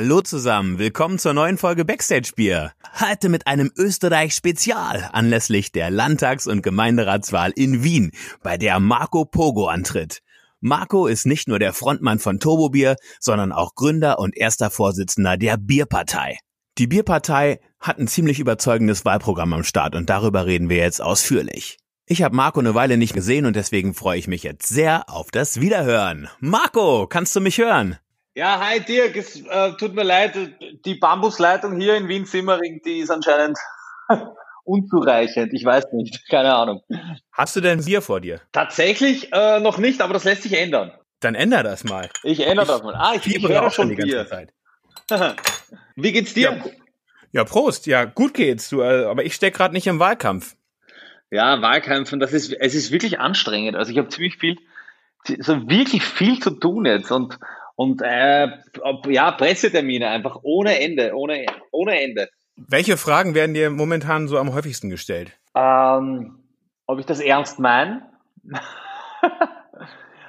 Hallo zusammen, willkommen zur neuen Folge Backstage Bier. Heute mit einem Österreich Spezial anlässlich der Landtags- und Gemeinderatswahl in Wien, bei der Marco Pogo antritt. Marco ist nicht nur der Frontmann von Turbobier, sondern auch Gründer und erster Vorsitzender der Bierpartei. Die Bierpartei hat ein ziemlich überzeugendes Wahlprogramm am Start und darüber reden wir jetzt ausführlich. Ich habe Marco eine Weile nicht gesehen und deswegen freue ich mich jetzt sehr auf das Wiederhören. Marco, kannst du mich hören? Ja, hi Dirk, es äh, tut mir leid, die Bambusleitung hier in Wien-Simmering, die ist anscheinend unzureichend. Ich weiß nicht, keine Ahnung. Hast du denn Bier vor dir? Tatsächlich äh, noch nicht, aber das lässt sich ändern. Dann änder das mal. Ich ändere das mal. Ah, ich, ich höre auch schon die Bier. ganze Zeit. Wie geht's dir? Ja, ja, Prost. Ja, gut geht's. Du, äh, aber ich steck gerade nicht im Wahlkampf. Ja, Wahlkämpfen, das ist, es ist wirklich anstrengend. Also ich habe ziemlich viel, so wirklich viel zu tun jetzt und und äh, ja, Pressetermine einfach ohne Ende, ohne, ohne Ende. Welche Fragen werden dir momentan so am häufigsten gestellt? Ähm, ob ich das ernst meine?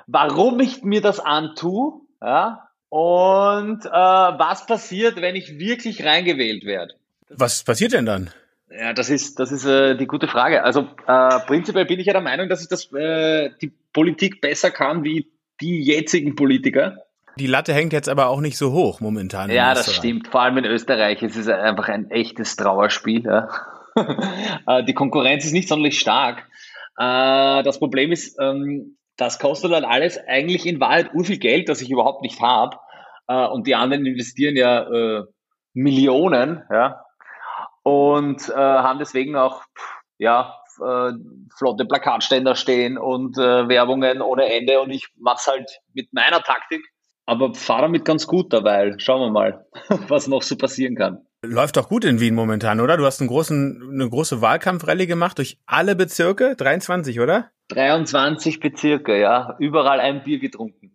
Warum ich mir das antue? Ja? Und äh, was passiert, wenn ich wirklich reingewählt werde? Was passiert denn dann? Ja, das ist, das ist äh, die gute Frage. Also äh, prinzipiell bin ich ja der Meinung, dass ich das, äh, die Politik besser kann wie die jetzigen Politiker. Die Latte hängt jetzt aber auch nicht so hoch momentan. Ja, das stimmt. Vor allem in Österreich. Es ist einfach ein echtes Trauerspiel. Ja. Äh, die Konkurrenz ist nicht sonderlich stark. Äh, das Problem ist, ähm, das kostet dann alles eigentlich in Wahrheit ur viel Geld, das ich überhaupt nicht habe. Äh, und die anderen investieren ja Millionen, ja. Und haben deswegen auch, ja, flotte Plakatständer stehen und Werbungen ohne Ende. Und ich mache es halt mit meiner Taktik aber fahre damit ganz gut dabei. Schauen wir mal, was noch so passieren kann. Läuft doch gut in Wien momentan, oder? Du hast einen großen, eine große Wahlkampfrallye gemacht durch alle Bezirke, 23, oder? 23 Bezirke, ja. Überall ein Bier getrunken.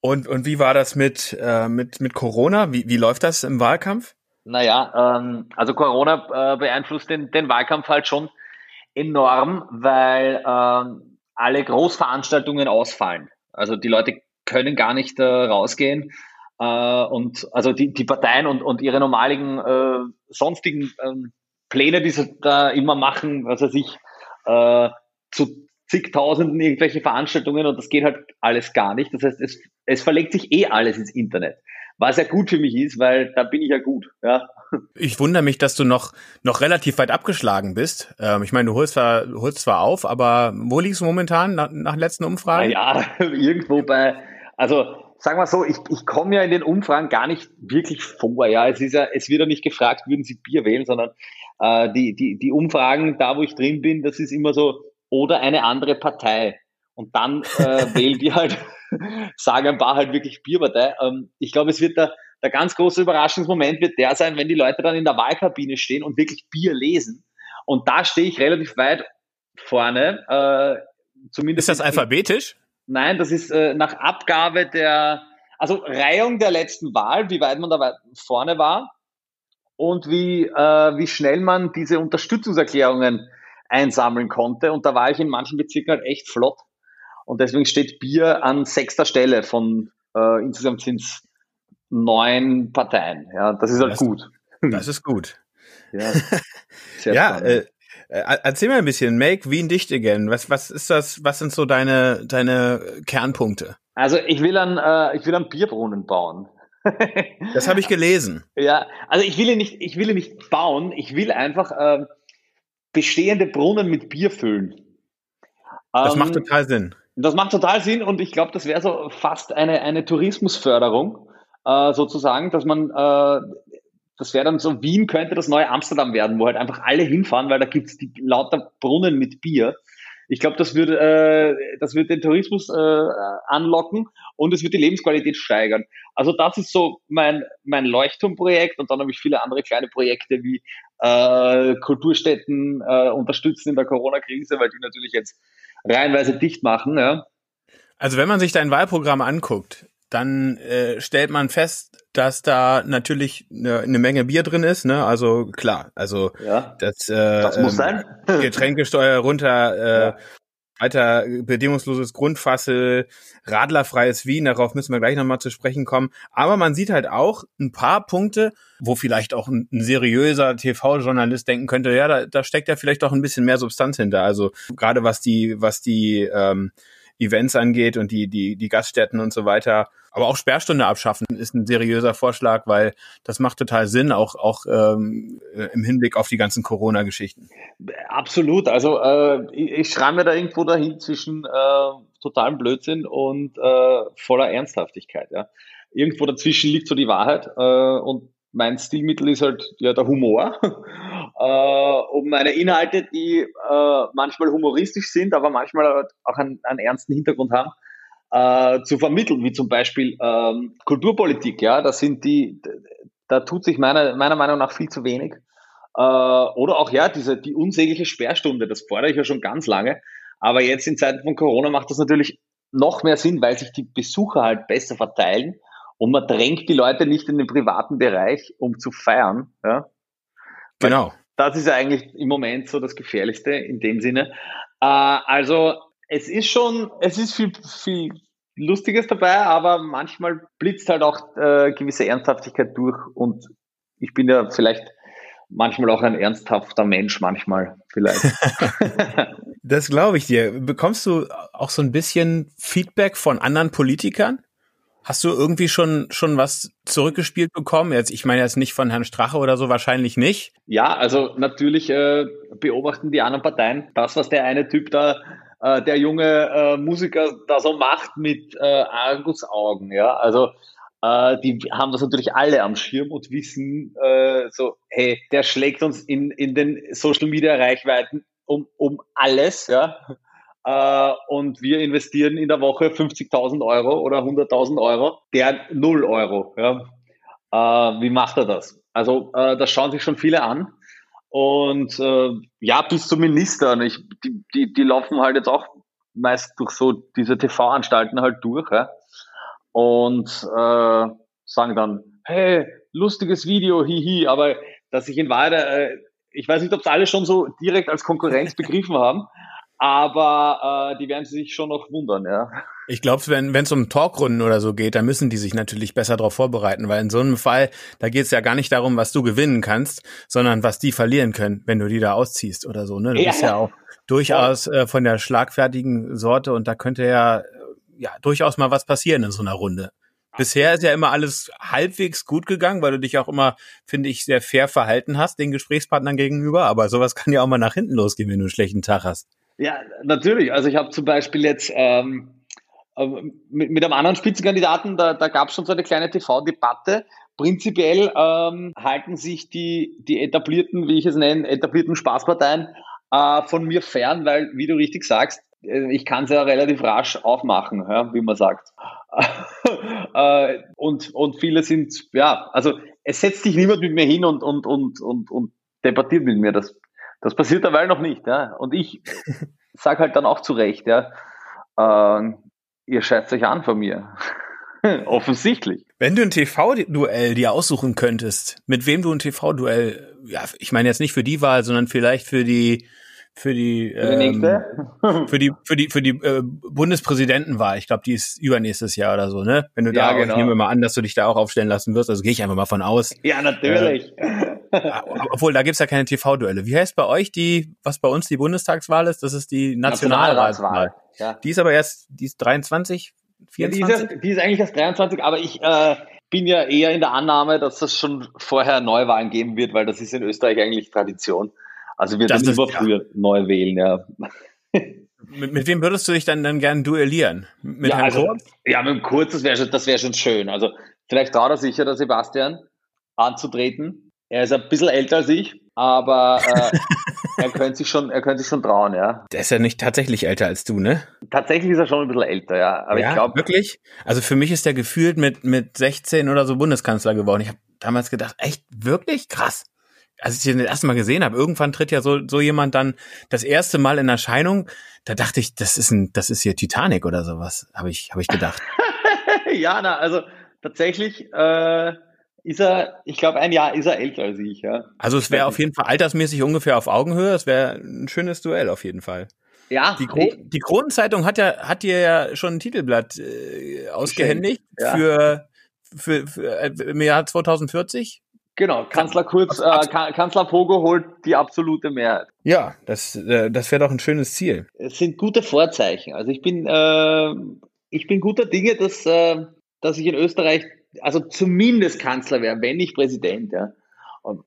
und, und wie war das mit, äh, mit, mit Corona? Wie, wie läuft das im Wahlkampf? Naja, ähm, also Corona äh, beeinflusst den, den Wahlkampf halt schon enorm, weil ähm, alle Großveranstaltungen ausfallen. Also die Leute können gar nicht äh, rausgehen. Äh, und also die, die Parteien und, und ihre normaligen äh, sonstigen ähm, Pläne, die sie da immer machen, was weiß ich, äh, zu zigtausenden irgendwelche Veranstaltungen und das geht halt alles gar nicht. Das heißt, es, es verlegt sich eh alles ins Internet. Was ja gut für mich ist, weil da bin ich ja gut. Ja. Ich wundere mich, dass du noch, noch relativ weit abgeschlagen bist. Ähm, ich meine, du holst zwar, holst zwar auf, aber wo liegst du momentan nach, nach letzten Umfragen? Ja, irgendwo bei also sagen wir so, ich, ich komme ja in den Umfragen gar nicht wirklich vor. Ja, es ist ja, es wird ja nicht gefragt, würden Sie Bier wählen, sondern äh, die, die, die Umfragen, da wo ich drin bin, das ist immer so, oder eine andere Partei. Und dann äh, wählen die halt, sagen ein paar halt wirklich Bierpartei. Ähm, ich glaube, es wird der, der ganz große Überraschungsmoment wird der sein, wenn die Leute dann in der Wahlkabine stehen und wirklich Bier lesen. Und da stehe ich relativ weit vorne. Äh, zumindest ist das alphabetisch? Nein, das ist äh, nach Abgabe der, also Reihung der letzten Wahl, wie weit man da vorne war und wie, äh, wie schnell man diese Unterstützungserklärungen einsammeln konnte. Und da war ich in manchen Bezirken halt echt flott. Und deswegen steht Bier an sechster Stelle von äh, insgesamt sind es neun Parteien. Ja, das ist halt das, gut. Das ist gut. Ja, ja äh, äh, erzähl mal ein bisschen, Make Wien dicht again. Was, was ist das, was sind so deine, deine Kernpunkte? Also ich will einen, äh, ich will einen Bierbrunnen bauen. das habe ich gelesen. Ja, also ich will ihn nicht, ich will ihn nicht bauen, ich will einfach äh, bestehende Brunnen mit Bier füllen. Das ähm, macht total Sinn. Das macht total Sinn und ich glaube, das wäre so fast eine, eine Tourismusförderung, äh, sozusagen, dass man äh, das wäre dann so, Wien könnte das neue Amsterdam werden, wo halt einfach alle hinfahren, weil da gibt's die lauter Brunnen mit Bier. Ich glaube, das würde äh, das wird den Tourismus äh, anlocken und es wird die Lebensqualität steigern. Also das ist so mein mein Leuchtturmprojekt und dann habe ich viele andere kleine Projekte wie äh, Kulturstätten äh, unterstützen in der Corona-Krise, weil die natürlich jetzt reihenweise dicht machen. Ja. Also wenn man sich dein Wahlprogramm anguckt, dann äh, stellt man fest, dass da natürlich eine, eine Menge Bier drin ist, ne? Also klar, also ja, das, äh, das muss ähm, sein. Getränkesteuer runter, äh, ja. weiter bedingungsloses Grundfassel, radlerfreies Wien, darauf müssen wir gleich nochmal zu sprechen kommen. Aber man sieht halt auch ein paar Punkte, wo vielleicht auch ein, ein seriöser TV-Journalist denken könnte, ja, da, da steckt ja vielleicht doch ein bisschen mehr Substanz hinter. Also gerade was die, was die ähm, Events angeht und die, die, die Gaststätten und so weiter. Aber auch Sperrstunde abschaffen ist ein seriöser Vorschlag, weil das macht total Sinn, auch, auch ähm, im Hinblick auf die ganzen Corona-Geschichten. Absolut. Also äh, ich, ich schreibe mir da irgendwo dahin zwischen äh, totalem Blödsinn und äh, voller Ernsthaftigkeit. Ja. Irgendwo dazwischen liegt so die Wahrheit. Äh, und mein Stilmittel ist halt ja der Humor. äh, um meine Inhalte, die äh, manchmal humoristisch sind, aber manchmal auch einen, einen ernsten Hintergrund haben, äh, zu vermitteln, wie zum Beispiel ähm, Kulturpolitik. Ja, das sind die, da tut sich meiner, meiner Meinung nach viel zu wenig. Äh, oder auch ja, diese die unsägliche Sperrstunde, das fordere ich ja schon ganz lange. Aber jetzt in Zeiten von Corona macht das natürlich noch mehr Sinn, weil sich die Besucher halt besser verteilen und man drängt die Leute nicht in den privaten Bereich, um zu feiern. Ja? Genau. Das ist ja eigentlich im Moment so das Gefährlichste in dem Sinne. Äh, also es ist schon, es ist viel, viel Lustiges dabei, aber manchmal blitzt halt auch äh, gewisse Ernsthaftigkeit durch und ich bin ja vielleicht manchmal auch ein ernsthafter Mensch, manchmal vielleicht. das glaube ich dir. Bekommst du auch so ein bisschen Feedback von anderen Politikern? Hast du irgendwie schon, schon was zurückgespielt bekommen? Jetzt, ich meine jetzt nicht von Herrn Strache oder so, wahrscheinlich nicht. Ja, also natürlich äh, beobachten die anderen Parteien das, was der eine Typ da, äh, der junge äh, Musiker da so macht mit äh, Argusaugen. Ja, also äh, die haben das natürlich alle am Schirm und wissen äh, so, hey, der schlägt uns in, in den Social Media Reichweiten um, um alles, ja äh, und wir investieren in der Woche 50.000 Euro oder 100.000 Euro, der 0 Euro. Ja. Äh, wie macht er das? Also äh, das schauen sich schon viele an. Und ja, bis zu Ministern, ich, die, die, die laufen halt jetzt auch meist durch so diese TV-Anstalten halt durch ja? und äh, sagen dann, hey, lustiges Video, hihi, aber dass ich in Wahrheit, äh, ich weiß nicht, ob es alle schon so direkt als Konkurrenz begriffen haben, aber äh, die werden sich schon noch wundern, ja. Ich glaube, wenn es um Talkrunden oder so geht, dann müssen die sich natürlich besser darauf vorbereiten, weil in so einem Fall, da geht es ja gar nicht darum, was du gewinnen kannst, sondern was die verlieren können, wenn du die da ausziehst oder so. Ne? Du ja. bist ja auch durchaus äh, von der schlagfertigen Sorte und da könnte ja, ja durchaus mal was passieren in so einer Runde. Bisher ist ja immer alles halbwegs gut gegangen, weil du dich auch immer, finde ich, sehr fair verhalten hast den Gesprächspartnern gegenüber. Aber sowas kann ja auch mal nach hinten losgehen, wenn du einen schlechten Tag hast. Ja, natürlich. Also ich habe zum Beispiel jetzt ähm, äh, mit, mit einem anderen Spitzenkandidaten, da, da gab es schon so eine kleine TV-Debatte. Prinzipiell ähm, halten sich die, die etablierten, wie ich es nenne, etablierten Spaßparteien äh, von mir fern, weil, wie du richtig sagst, äh, ich kann es ja relativ rasch aufmachen, ja, wie man sagt. äh, und, und viele sind, ja, also es setzt sich niemand mit mir hin und, und, und, und, und debattiert mit mir. Das, das passiert derweil noch nicht, ja. Und ich sage halt dann auch zu Recht, ja, äh, ihr scheißt euch an von mir. Offensichtlich. Wenn du ein TV-Duell dir aussuchen könntest, mit wem du ein TV-Duell, ja, ich meine jetzt nicht für die Wahl, sondern vielleicht für die für die, für die, ähm, für die, für die, für die äh, Bundespräsidentenwahl. Ich glaube, die ist übernächstes Jahr oder so, ne? Wenn du ja, da, genau. ich nehme mal an, dass du dich da auch aufstellen lassen wirst, also gehe ich einfach mal von aus. Ja, natürlich. Äh, obwohl, da gibt's ja keine TV-Duelle. Wie heißt bei euch die, was bei uns die Bundestagswahl ist? Das ist die Nationalratswahl. Ja. Die ist aber erst, die ist 23, 24? Ja, die, ist, die ist eigentlich erst 23, aber ich äh, bin ja eher in der Annahme, dass das schon vorher Neuwahlen geben wird, weil das ist in Österreich eigentlich Tradition. Also wir das sind immer früher ja. neu wählen, ja. Mit, mit wem würdest du dich dann, dann gern duellieren? Mit ja, Herrn also, Kurz? Ja, mit dem Kurz, das wäre schon, das schon schön. Also vielleicht traut er sicher, der Sebastian, anzutreten. Er ist ein bisschen älter als ich, aber äh, er könnte sich schon, er könnte sich schon trauen, ja. Der ist ja nicht tatsächlich älter als du, ne? Tatsächlich ist er schon ein bisschen älter, ja. Aber ja, ich glaube wirklich. Also für mich ist der gefühlt mit mit 16 oder so Bundeskanzler geworden. Ich habe damals gedacht, echt wirklich krass als ich den das erste Mal gesehen habe, irgendwann tritt ja so, so jemand dann das erste Mal in Erscheinung. Da dachte ich, das ist ein, das ist hier Titanic oder sowas, habe ich, habe ich gedacht. ja, na, also tatsächlich äh, ist er, ich glaube, ein Jahr ist er älter als ich, ja. Also es wäre auf jeden Fall altersmäßig ungefähr auf Augenhöhe. Es wäre ein schönes Duell auf jeden Fall. Ja. Die, Kro die Kronenzeitung hat ja, hat dir ja schon ein Titelblatt äh, ausgehändigt ja. für, für, für äh, im Jahr 2040. Genau, Kanzler Kurz, äh, Kanzler Pogo holt die absolute Mehrheit. Ja, das, äh, das wäre doch ein schönes Ziel. Es sind gute Vorzeichen. Also ich bin, äh, ich bin guter Dinge, dass, äh, dass ich in Österreich, also zumindest Kanzler wäre, wenn nicht Präsident, ja.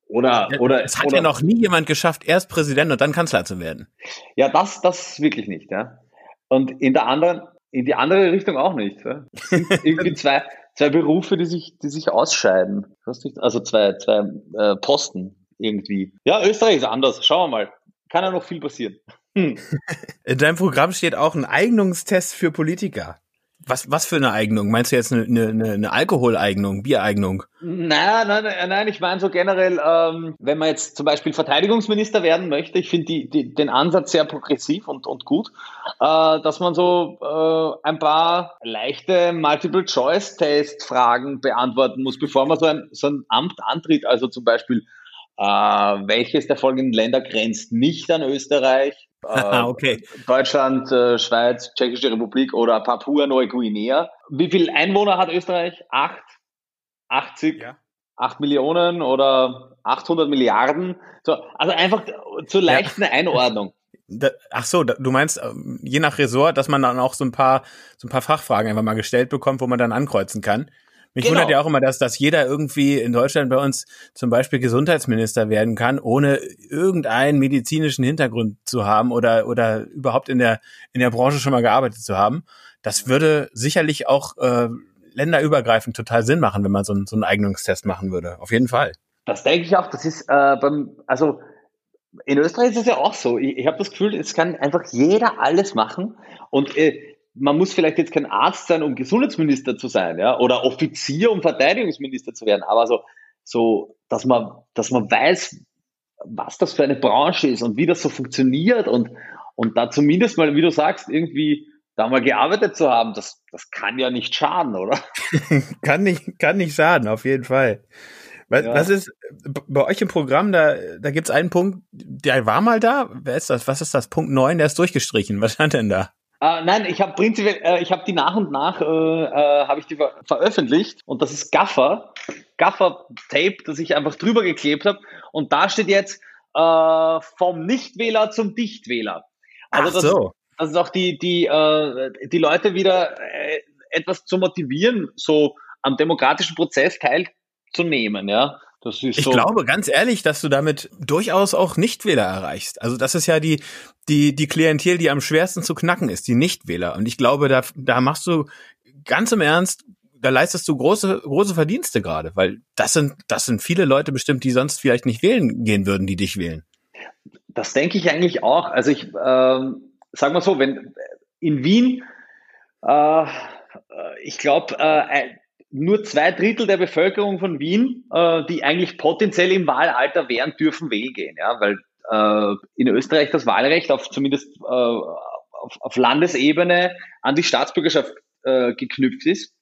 Oder, oder. Es hat oder, ja noch nie jemand geschafft, erst Präsident und dann Kanzler zu werden. Ja, das, das wirklich nicht, ja. Und in der anderen, in die andere Richtung auch nicht. Ja? Irgendwie zwei, zwei Berufe, die sich, die sich ausscheiden. Also zwei, zwei äh, Posten irgendwie. Ja, Österreich ist anders. Schauen wir mal. Kann ja noch viel passieren. Hm. In deinem Programm steht auch ein Eignungstest für Politiker. Was, was für eine Eignung? Meinst du jetzt eine, eine, eine Alkoholeignung, Biereignung? Nein, nein, nein, ich meine so generell, ähm, wenn man jetzt zum Beispiel Verteidigungsminister werden möchte, ich finde die, die, den Ansatz sehr progressiv und, und gut, äh, dass man so äh, ein paar leichte Multiple-Choice-Test-Fragen beantworten muss, bevor man so ein, so ein Amt antritt. Also zum Beispiel, äh, welches der folgenden Länder grenzt nicht an Österreich? Äh, okay. Deutschland, äh, Schweiz, Tschechische Republik oder Papua-Neuguinea. Wie viele Einwohner hat Österreich? Acht? 80? Ja. 8 Millionen oder 800 Milliarden? So, also einfach zur leichten ja. Einordnung. Da, ach so, da, du meinst ähm, je nach Ressort, dass man dann auch so ein paar so ein paar Fachfragen einfach mal gestellt bekommt, wo man dann ankreuzen kann. Mich genau. wundert ja auch immer, dass, dass jeder irgendwie in Deutschland bei uns zum Beispiel Gesundheitsminister werden kann, ohne irgendeinen medizinischen Hintergrund zu haben oder, oder überhaupt in der, in der Branche schon mal gearbeitet zu haben. Das würde sicherlich auch äh, länderübergreifend total Sinn machen, wenn man so, einen, so einen Eignungstest machen würde. Auf jeden Fall. Das denke ich auch. Das ist äh, beim, also in Österreich ist es ja auch so. Ich, ich habe das Gefühl, es kann einfach jeder alles machen. Und äh, man muss vielleicht jetzt kein Arzt sein, um Gesundheitsminister zu sein, ja, oder Offizier, um Verteidigungsminister zu werden, aber so, so, dass man, dass man weiß, was das für eine Branche ist und wie das so funktioniert und, und da zumindest mal, wie du sagst, irgendwie da mal gearbeitet zu haben, das, das kann ja nicht schaden, oder? kann nicht, kann nicht schaden, auf jeden Fall. Was, ja. was ist bei euch im Programm, da, da gibt's einen Punkt, der war mal da. Wer ist das? Was ist das? Punkt 9, der ist durchgestrichen. Was stand denn da? Äh, nein, ich habe prinzipiell, äh, ich habe die nach und nach äh, äh, habe ich die ver veröffentlicht und das ist Gaffer, Gaffer Tape, das ich einfach drüber geklebt habe und da steht jetzt äh, vom Nichtwähler zum Dichtwähler. Also Ach so. das, das ist auch die die äh, die Leute wieder äh, etwas zu motivieren, so am demokratischen Prozess teilzunehmen, ja. Das ist ich so. glaube ganz ehrlich, dass du damit durchaus auch Nichtwähler erreichst. Also das ist ja die, die, die Klientel, die am schwersten zu knacken ist, die Nichtwähler. Und ich glaube, da, da machst du ganz im Ernst, da leistest du große, große Verdienste gerade, weil das sind, das sind viele Leute bestimmt, die sonst vielleicht nicht wählen gehen würden, die dich wählen. Das denke ich eigentlich auch. Also ich, ähm, sag mal so, wenn in Wien, äh, ich glaube, äh, nur zwei Drittel der Bevölkerung von Wien, äh, die eigentlich potenziell im Wahlalter wären, dürfen wählen gehen, ja, weil äh, in Österreich das Wahlrecht auf zumindest äh, auf, auf Landesebene an die Staatsbürgerschaft äh, geknüpft ist.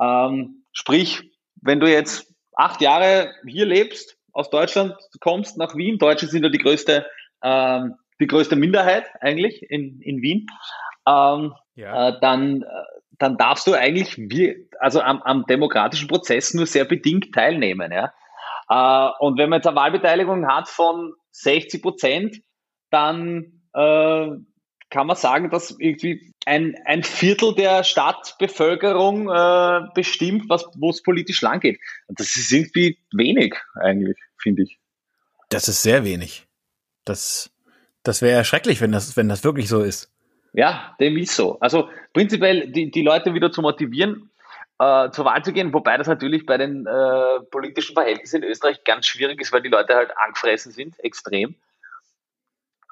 Ähm, sprich, wenn du jetzt acht Jahre hier lebst, aus Deutschland kommst nach Wien, Deutsche sind ja die größte, ähm, die größte Minderheit eigentlich in, in Wien, ähm, ja. äh, dann, dann darfst du eigentlich wie, also am, am demokratischen Prozess nur sehr bedingt teilnehmen. Ja? Äh, und wenn man jetzt eine Wahlbeteiligung hat von 60 Prozent, dann äh, kann man sagen, dass irgendwie ein, ein Viertel der Stadtbevölkerung äh, bestimmt, wo es politisch lang geht. Das ist irgendwie wenig eigentlich, finde ich. Das ist sehr wenig. Das, das wäre ja schrecklich, wenn das, wenn das wirklich so ist. Ja, dem ist so. Also prinzipiell die, die Leute wieder zu motivieren, äh, zur Wahl zu gehen, wobei das natürlich bei den äh, politischen Verhältnissen in Österreich ganz schwierig ist, weil die Leute halt angefressen sind, extrem.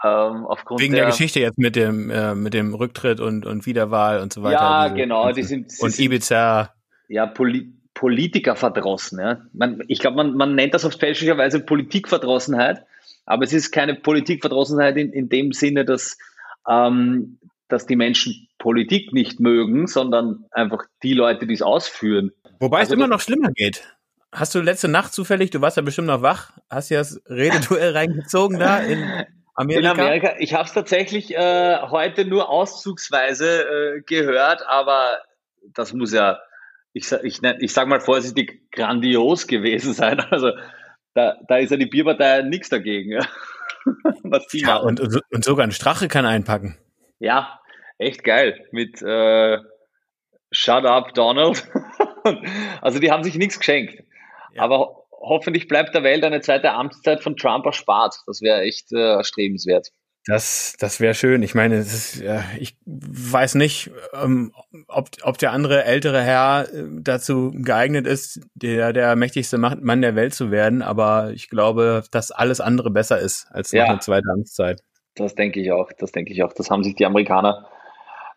Ähm, aufgrund Wegen der, der, Geschichte jetzt mit dem, äh, mit dem Rücktritt und, und Wiederwahl und so weiter. Ja, genau. Die sind, und sind, Ibiza. Ja, Poli Politikerverdrossen. Ja. Man, ich glaube, man, man nennt das auf fälschlicherweise Politikverdrossenheit, aber es ist keine Politikverdrossenheit in, in dem Sinne, dass ähm, dass die Menschen Politik nicht mögen, sondern einfach die Leute, die es ausführen. Wobei also es immer noch schlimmer geht. Hast du letzte Nacht zufällig, du warst ja bestimmt noch wach, hast ja das Rededuell reingezogen da in Amerika? In Amerika. Ich habe es tatsächlich äh, heute nur auszugsweise äh, gehört, aber das muss ja, ich, ich, ich sage mal vorsichtig, grandios gewesen sein. Also da, da ist ja die Bierpartei nichts dagegen. Ja. Was die ja, machen. Und, und sogar ein Strache kann einpacken. Ja, echt geil. Mit äh, Shut up, Donald. also die haben sich nichts geschenkt. Ja. Aber hoffentlich bleibt der Welt eine zweite Amtszeit von Trump erspart. Das wäre echt äh, erstrebenswert. Das, das wäre schön. Ich meine, ist, ich weiß nicht, ähm, ob, ob der andere ältere Herr äh, dazu geeignet ist, der, der mächtigste Mann der Welt zu werden, aber ich glaube, dass alles andere besser ist als ja, eine zweite Amtszeit. Das denke ich auch. Das denke ich auch. Das haben sich die Amerikaner,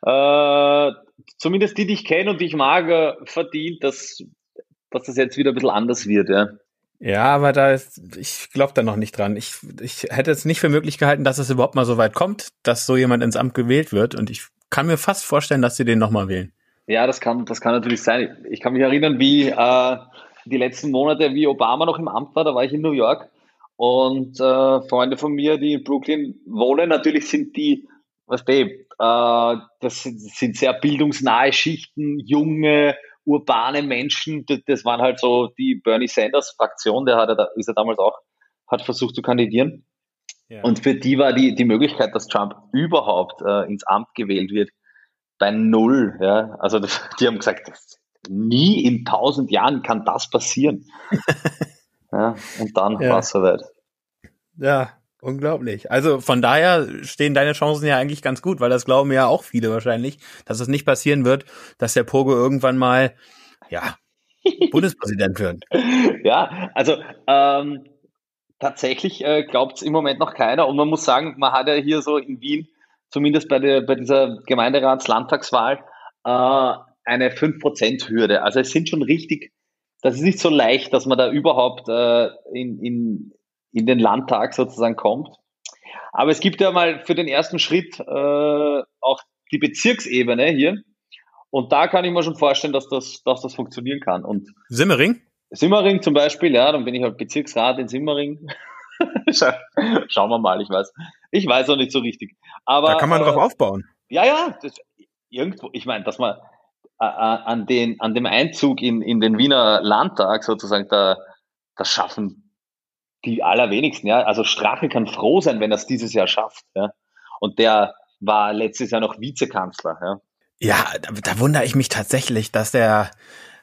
äh, zumindest die, die ich kenne und die ich mag, äh, verdient, dass, dass das jetzt wieder ein bisschen anders wird. Ja. Ja, aber da ist, ich glaube da noch nicht dran. Ich, ich hätte es nicht für möglich gehalten, dass es überhaupt mal so weit kommt, dass so jemand ins Amt gewählt wird. Und ich kann mir fast vorstellen, dass sie den nochmal wählen. Ja, das kann, das kann natürlich sein. Ich kann mich erinnern, wie äh, die letzten Monate, wie Obama noch im Amt war, da war ich in New York. Und äh, Freunde von mir, die in Brooklyn wohnen, natürlich sind die, was du, äh, das sind, sind sehr bildungsnahe Schichten, junge, urbane Menschen, das waren halt so die Bernie Sanders Fraktion, der hat er, ist er damals auch, hat versucht zu kandidieren. Ja. Und für die war die, die Möglichkeit, dass Trump überhaupt äh, ins Amt gewählt wird, bei null. Ja? Also das, die haben gesagt, das, nie in tausend Jahren kann das passieren. ja, und dann ja. war es soweit. Ja, Unglaublich. Also von daher stehen deine Chancen ja eigentlich ganz gut, weil das glauben ja auch viele wahrscheinlich, dass es nicht passieren wird, dass der Pogo irgendwann mal, ja, Bundespräsident wird. Ja, also ähm, tatsächlich äh, glaubt es im Moment noch keiner und man muss sagen, man hat ja hier so in Wien, zumindest bei, der, bei dieser Gemeinderats-Landtagswahl, äh, eine 5%-Hürde. Also es sind schon richtig, das ist nicht so leicht, dass man da überhaupt äh, in, in in den Landtag sozusagen kommt. Aber es gibt ja mal für den ersten Schritt äh, auch die Bezirksebene hier. Und da kann ich mir schon vorstellen, dass das, dass das funktionieren kann. Und Simmering? Simmering zum Beispiel, ja, dann bin ich halt Bezirksrat in Simmering. Schauen wir mal, ich weiß. Ich weiß auch nicht so richtig. Aber, da kann man äh, drauf aufbauen. Ja, ja, das, irgendwo, ich meine, dass man äh, äh, an, den, an dem Einzug in, in den Wiener Landtag sozusagen da, das schaffen die allerwenigsten, ja. Also Strache kann froh sein, wenn er es dieses Jahr schafft, ja. Und der war letztes Jahr noch Vizekanzler, ja. Ja, da, da wundere ich mich tatsächlich, dass der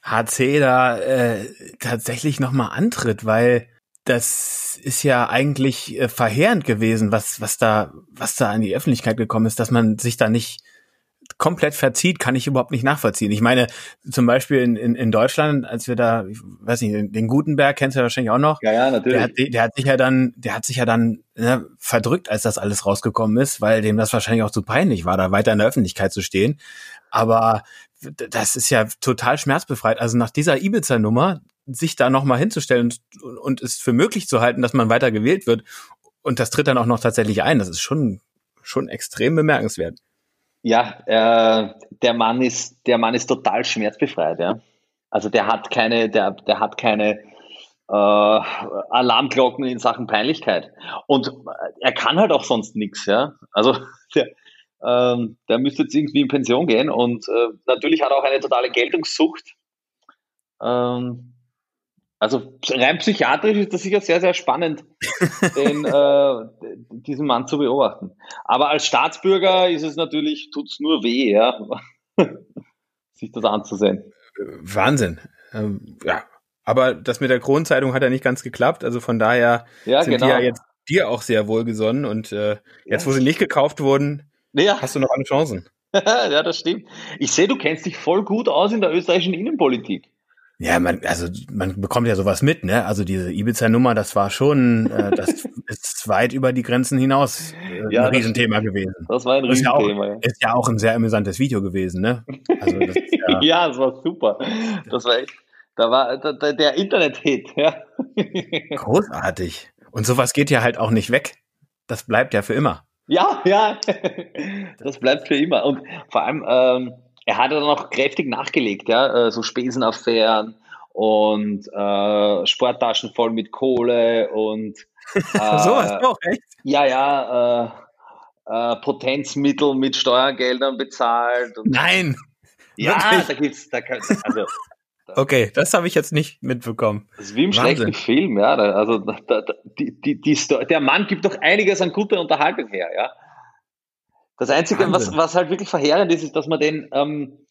HC da äh, tatsächlich nochmal antritt, weil das ist ja eigentlich äh, verheerend gewesen, was, was da, was da an die Öffentlichkeit gekommen ist, dass man sich da nicht komplett verzieht, kann ich überhaupt nicht nachvollziehen. Ich meine, zum Beispiel in, in, in Deutschland, als wir da, ich weiß nicht, den Gutenberg kennst du ja wahrscheinlich auch noch. Ja, ja, natürlich. Der hat, der hat sich ja dann, der hat sich ja dann ne, verdrückt, als das alles rausgekommen ist, weil dem das wahrscheinlich auch zu peinlich war, da weiter in der Öffentlichkeit zu stehen. Aber das ist ja total schmerzbefreit. Also nach dieser Ibiza-Nummer sich da nochmal hinzustellen und, und es für möglich zu halten, dass man weiter gewählt wird und das tritt dann auch noch tatsächlich ein, das ist schon, schon extrem bemerkenswert. Ja, äh, der Mann ist, der Mann ist total schmerzbefreit, ja. Also der hat keine, der, der hat keine äh, Alarmglocken in Sachen Peinlichkeit. Und er kann halt auch sonst nichts, ja. Also der, ähm, der müsste jetzt irgendwie in Pension gehen und äh, natürlich hat er auch eine totale Geltungssucht. Ähm, also rein psychiatrisch ist das sicher sehr, sehr spannend, den, äh, diesen Mann zu beobachten. Aber als Staatsbürger ist es natürlich, tut's nur weh, ja, sich das anzusehen. Wahnsinn. Ähm, ja, aber das mit der Kronenzeitung hat ja nicht ganz geklappt. Also von daher ja, sind genau. die ja jetzt dir auch sehr wohlgesonnen. Und äh, jetzt, ja. wo sie nicht gekauft wurden, ja. hast du noch eine Chancen. ja, das stimmt. Ich sehe, du kennst dich voll gut aus in der österreichischen Innenpolitik. Ja, man, also man bekommt ja sowas mit, ne? Also diese Ibiza-Nummer, das war schon, äh, das ist weit über die Grenzen hinaus äh, ja, ein Riesenthema gewesen. Das war ein Riesenthema. Ist ja, auch, ist ja auch ein sehr amüsantes Video gewesen, ne? Also das ja, ja, das war super. Das war echt, da war der, der Internet-Hit, ja. Großartig. Und sowas geht ja halt auch nicht weg. Das bleibt ja für immer. Ja, ja. Das bleibt für immer. Und vor allem, ähm, er hat dann noch kräftig nachgelegt, ja, äh, so Spesenaffären und äh, Sporttaschen voll mit Kohle und äh, sowas auch, echt? Ja, ja, äh, äh, Potenzmittel mit Steuergeldern bezahlt. Nein! Ja, Wirklich? da gibt's, da kann, also Okay, das habe ich jetzt nicht mitbekommen. Das ist wie im Wahnsinn. schlechten Film, ja. Also da, da, die, die, die der Mann gibt doch einiges an guter Unterhaltung her, ja. Das Einzige, was, was halt wirklich verheerend ist, ist, dass man den, ähm,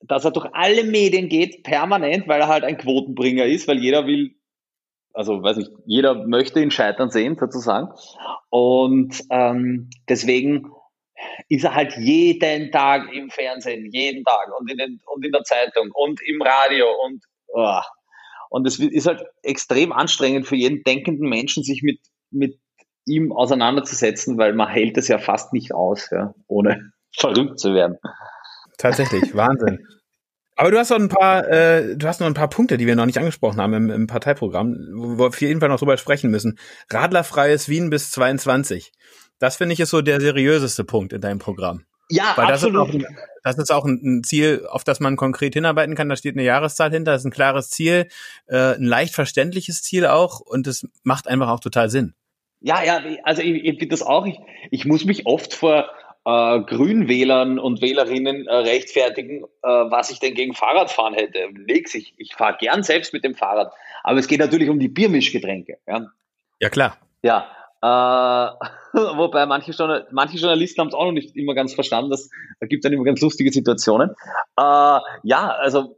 dass er durch alle Medien geht, permanent, weil er halt ein Quotenbringer ist, weil jeder will, also weiß ich, jeder möchte ihn scheitern sehen, sozusagen. Und ähm, deswegen ist er halt jeden Tag im Fernsehen, jeden Tag und in, den, und in der Zeitung und im Radio und oh. und es ist halt extrem anstrengend für jeden denkenden Menschen, sich mit, mit ihm auseinanderzusetzen, weil man hält es ja fast nicht aus, ja, ohne verrückt zu werden. Tatsächlich, Wahnsinn. Aber du hast noch ein paar, äh, du hast noch ein paar Punkte, die wir noch nicht angesprochen haben im, im Parteiprogramm, wo wir auf jeden Fall noch drüber sprechen müssen. Radlerfreies Wien bis 22. Das finde ich ist so der seriöseste Punkt in deinem Programm. Ja, Weil das absolut. Ist auch, das ist auch ein Ziel, auf das man konkret hinarbeiten kann. Da steht eine Jahreszahl hinter, das ist ein klares Ziel, äh, ein leicht verständliches Ziel auch und es macht einfach auch total Sinn. Ja, ja, also ich, ich finde das auch. Ich, ich muss mich oft vor äh, Grünwählern und Wählerinnen äh, rechtfertigen, äh, was ich denn gegen Fahrradfahren hätte. Nix, ich, ich fahre gern selbst mit dem Fahrrad. Aber es geht natürlich um die Biermischgetränke. Ja, ja klar. Ja, äh, wobei manche, Journal manche Journalisten haben es auch noch nicht immer ganz verstanden. Das gibt dann immer ganz lustige Situationen. Äh, ja, also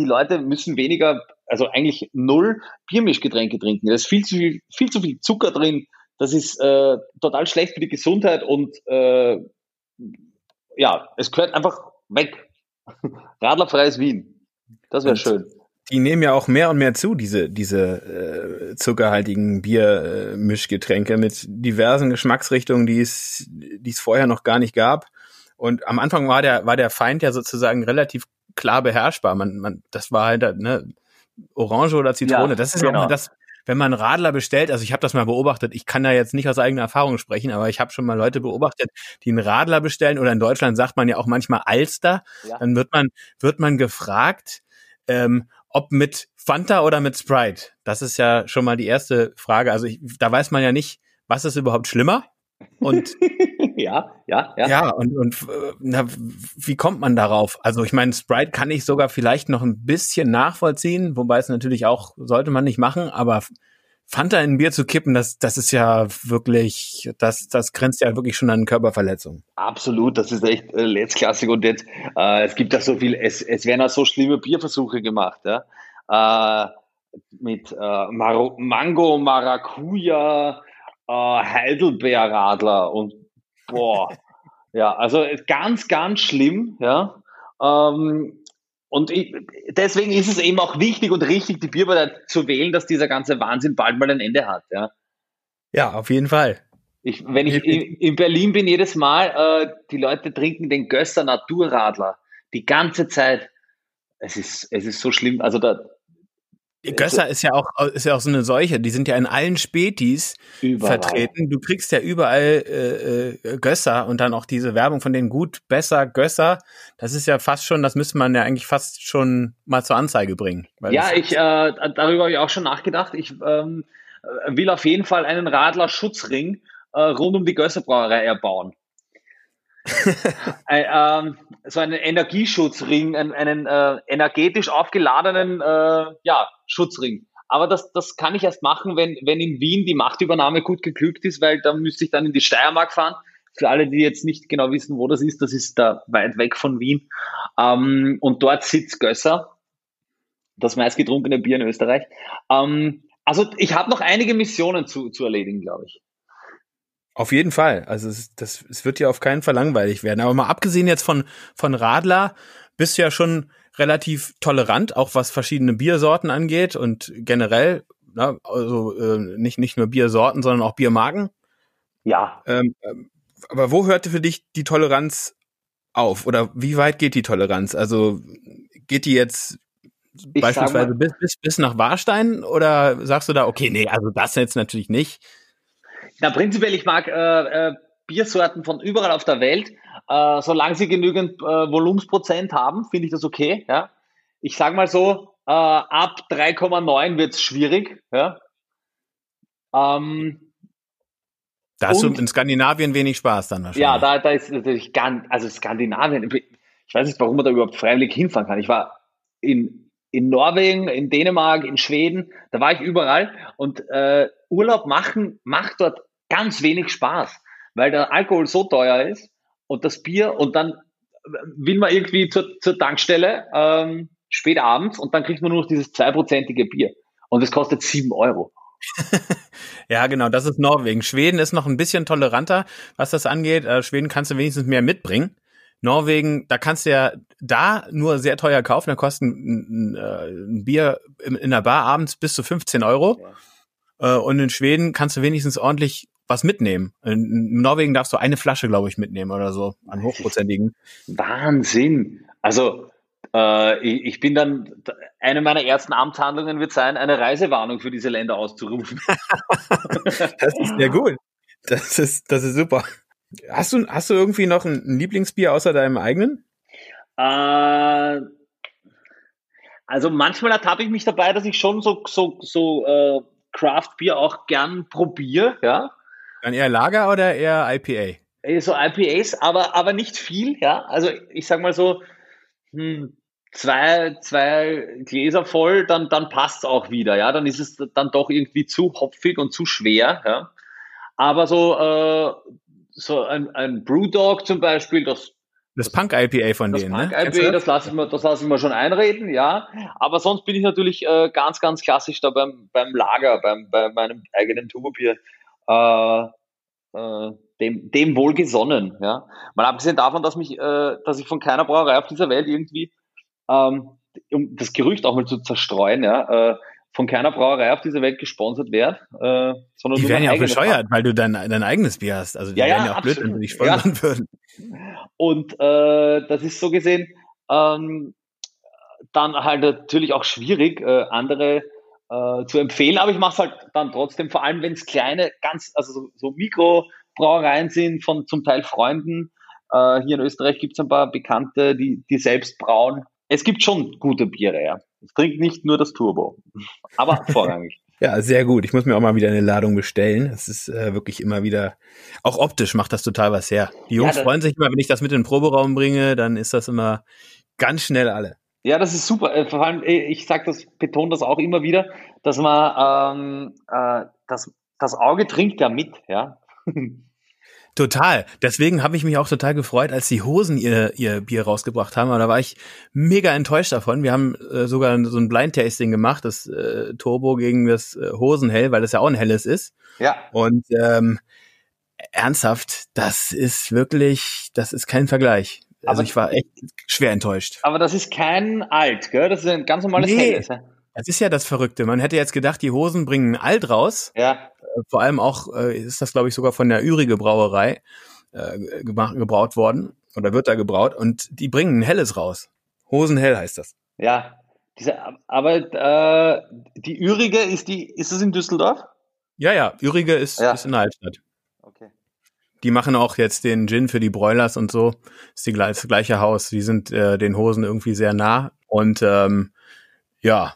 die Leute müssen weniger, also eigentlich null Biermischgetränke trinken. Da ist viel zu viel, viel zu viel Zucker drin. Das ist äh, total schlecht für die Gesundheit und äh, ja, es gehört einfach weg. Radlerfreies Wien. Das wäre schön die nehmen ja auch mehr und mehr zu, diese, diese äh, zuckerhaltigen Biermischgetränke mit diversen Geschmacksrichtungen, die es, die es vorher noch gar nicht gab. Und am Anfang war der, war der Feind ja sozusagen relativ klar beherrschbar. Man, man, das war halt ne, Orange oder Zitrone. Ja, das ist genau. auch das, wenn man Radler bestellt, also ich habe das mal beobachtet, ich kann da jetzt nicht aus eigener Erfahrung sprechen, aber ich habe schon mal Leute beobachtet, die einen Radler bestellen oder in Deutschland sagt man ja auch manchmal Alster, ja. dann wird man wird man gefragt, ähm, ob mit Fanta oder mit Sprite. Das ist ja schon mal die erste Frage. Also ich, da weiß man ja nicht, was ist überhaupt schlimmer. Und ja, ja, ja. Ja, und, und na, wie kommt man darauf? Also ich meine, Sprite kann ich sogar vielleicht noch ein bisschen nachvollziehen, wobei es natürlich auch, sollte man nicht machen, aber Fanta in ein Bier zu kippen, das, das ist ja wirklich, das, das grenzt ja wirklich schon an Körperverletzung. Absolut, das ist echt äh, letztklassig und jetzt, äh, es gibt ja so viel, es, es werden ja so schlimme Bierversuche gemacht, ja. Äh, mit äh, Mar Mango, Maracuja, äh, Heidelbeerradler und boah, ja, also ganz, ganz schlimm, ja. Ähm, und ich, deswegen ist es eben auch wichtig und richtig, die Bierpartei zu wählen, dass dieser ganze Wahnsinn bald mal ein Ende hat. Ja, ja auf jeden Fall. Ich, wenn ich in, in, Berlin bin, jedes Mal, äh, die Leute trinken den Gösser Naturradler die ganze Zeit. Es ist, es ist so schlimm. Also da, Gösser ist ja auch ist ja auch so eine Seuche. Die sind ja in allen Spätis überall. vertreten. Du kriegst ja überall äh, äh, Gösser und dann auch diese Werbung von den gut, besser, Gösser. Das ist ja fast schon, das müsste man ja eigentlich fast schon mal zur Anzeige bringen. ja, ich äh, darüber habe ich auch schon nachgedacht. Ich ähm, will auf jeden Fall einen Radler-Schutzring äh, rund um die Gösserbrauerei erbauen. Ein, ähm, so einen Energieschutzring, einen, einen äh, energetisch aufgeladenen äh, ja, Schutzring. Aber das, das kann ich erst machen, wenn, wenn in Wien die Machtübernahme gut geglückt ist, weil da müsste ich dann in die Steiermark fahren. Für alle, die jetzt nicht genau wissen, wo das ist, das ist da weit weg von Wien. Ähm, und dort sitzt Gösser, das meistgetrunkene Bier in Österreich. Ähm, also ich habe noch einige Missionen zu, zu erledigen, glaube ich. Auf jeden Fall. Also es, das, es wird ja auf keinen Fall langweilig werden. Aber mal abgesehen jetzt von, von Radler, bist du ja schon relativ tolerant, auch was verschiedene Biersorten angeht und generell, na, also äh, nicht, nicht nur Biersorten, sondern auch Biermarken. Ja. Ähm, aber wo hörte für dich die Toleranz auf? Oder wie weit geht die Toleranz? Also geht die jetzt ich beispielsweise bis, bis, bis nach Warstein oder sagst du da, okay, nee, also das jetzt natürlich nicht? Na, prinzipiell, ich mag äh, äh, Biersorten von überall auf der Welt. Äh, solange sie genügend äh, Volumensprozent haben, finde ich das okay. Ja? Ich sage mal so, äh, ab 3,9 wird es schwierig. Ja. Ähm, da hast und, du in Skandinavien wenig Spaß dann wahrscheinlich. Ja, da, da ist natürlich ganz, also Skandinavien, ich weiß nicht, warum man da überhaupt freiwillig hinfahren kann. Ich war in, in Norwegen, in Dänemark, in Schweden, da war ich überall und äh, Urlaub machen macht dort ganz wenig Spaß, weil der Alkohol so teuer ist und das Bier und dann will man irgendwie zur, zur Tankstelle ähm, spät abends und dann kriegt man nur noch dieses zweiprozentige Bier und es kostet sieben Euro. ja, genau, das ist Norwegen. Schweden ist noch ein bisschen toleranter, was das angeht. Äh, Schweden kannst du wenigstens mehr mitbringen. Norwegen, da kannst du ja da nur sehr teuer kaufen. Da kostet ein, ein, äh, ein Bier in, in, der Bar abends bis zu 15 Euro. Ja. Äh, und in Schweden kannst du wenigstens ordentlich was mitnehmen. In Norwegen darfst du eine Flasche, glaube ich, mitnehmen oder so an hochprozentigen. Wahnsinn. Also äh, ich, ich, bin dann, eine meiner ersten Amtshandlungen wird sein, eine Reisewarnung für diese Länder auszurufen. das ist sehr gut. Das ist, das ist super. Hast du, hast du irgendwie noch ein, ein Lieblingsbier außer deinem eigenen? Äh, also manchmal ertappe ich mich dabei, dass ich schon so, so, so äh, Craft-Bier auch gern probiere, ja. Dann eher Lager oder eher IPA? Äh, so IPAs, aber, aber nicht viel, ja. Also ich sag mal so, hm, zwei, zwei Gläser voll, dann, dann passt's auch wieder, ja. Dann ist es dann doch irgendwie zu hopfig und zu schwer, ja. Aber so, äh, so ein, ein Brewdog zum Beispiel, das das Punk-IPA von das denen, Punk ne? IPA, das lasse ich mir, das lasse ich mir schon einreden, ja. Aber sonst bin ich natürlich äh, ganz, ganz klassisch da beim, beim Lager, beim, bei meinem eigenen Turbobier, äh, äh, dem, dem wohlgesonnen, ja. Mal abgesehen davon, dass mich, äh, dass ich von keiner Brauerei auf dieser Welt irgendwie ähm, um das Gerücht auch mal zu zerstreuen, ja, äh, von keiner Brauerei auf dieser Welt gesponsert werde. Äh, sondern die wären ja auch bescheuert, weil du dein, dein eigenes Bier hast. Also die ja, wären ja, auch absolut. blöd, wenn sie dich sponsern ja. würden. Und äh, das ist so gesehen ähm, dann halt natürlich auch schwierig, äh, andere äh, zu empfehlen, aber ich mache es halt dann trotzdem, vor allem wenn es kleine, ganz, also so, so Mikrobrauereien sind von zum Teil Freunden. Äh, hier in Österreich gibt es ein paar Bekannte, die, die selbst brauen es gibt schon gute Biere, ja. Ich trinke nicht nur das Turbo, aber vorrangig. ja, sehr gut. Ich muss mir auch mal wieder eine Ladung bestellen. Es ist äh, wirklich immer wieder, auch optisch macht das total was her. Die Jungs ja, freuen sich immer, wenn ich das mit in den Proberaum bringe, dann ist das immer ganz schnell alle. Ja, das ist super. Äh, vor allem, äh, ich sage das, betone das auch immer wieder, dass man ähm, äh, das, das Auge trinkt ja mit, ja. Total. Deswegen habe ich mich auch total gefreut, als die Hosen ihr, ihr Bier rausgebracht haben. Aber da war ich mega enttäuscht davon. Wir haben äh, sogar so ein Blind-Tasting gemacht, das äh, Turbo gegen das äh, Hosenhell, weil das ja auch ein helles ist. Ja. Und ähm, ernsthaft, das ist wirklich, das ist kein Vergleich. Also aber ich war echt schwer enttäuscht. Aber das ist kein Alt, gell? Das ist ein ganz normales nee. Helles. Das ist ja das Verrückte. Man hätte jetzt gedacht, die Hosen bringen Alt raus. Ja vor allem auch äh, ist das, glaube ich, sogar von der Ürige Brauerei äh, gemacht, gebraut worden oder wird da gebraut und die bringen ein helles raus. Hosenhell heißt das. Ja, diese, aber äh, die Ürige ist die, ist es in Düsseldorf? Ja, ja, Ürige ist, ja. ist in der Altstadt. Okay. Die machen auch jetzt den Gin für die Broilers und so. Ist die, das gleiche Haus. Die sind äh, den Hosen irgendwie sehr nah und ähm, ja,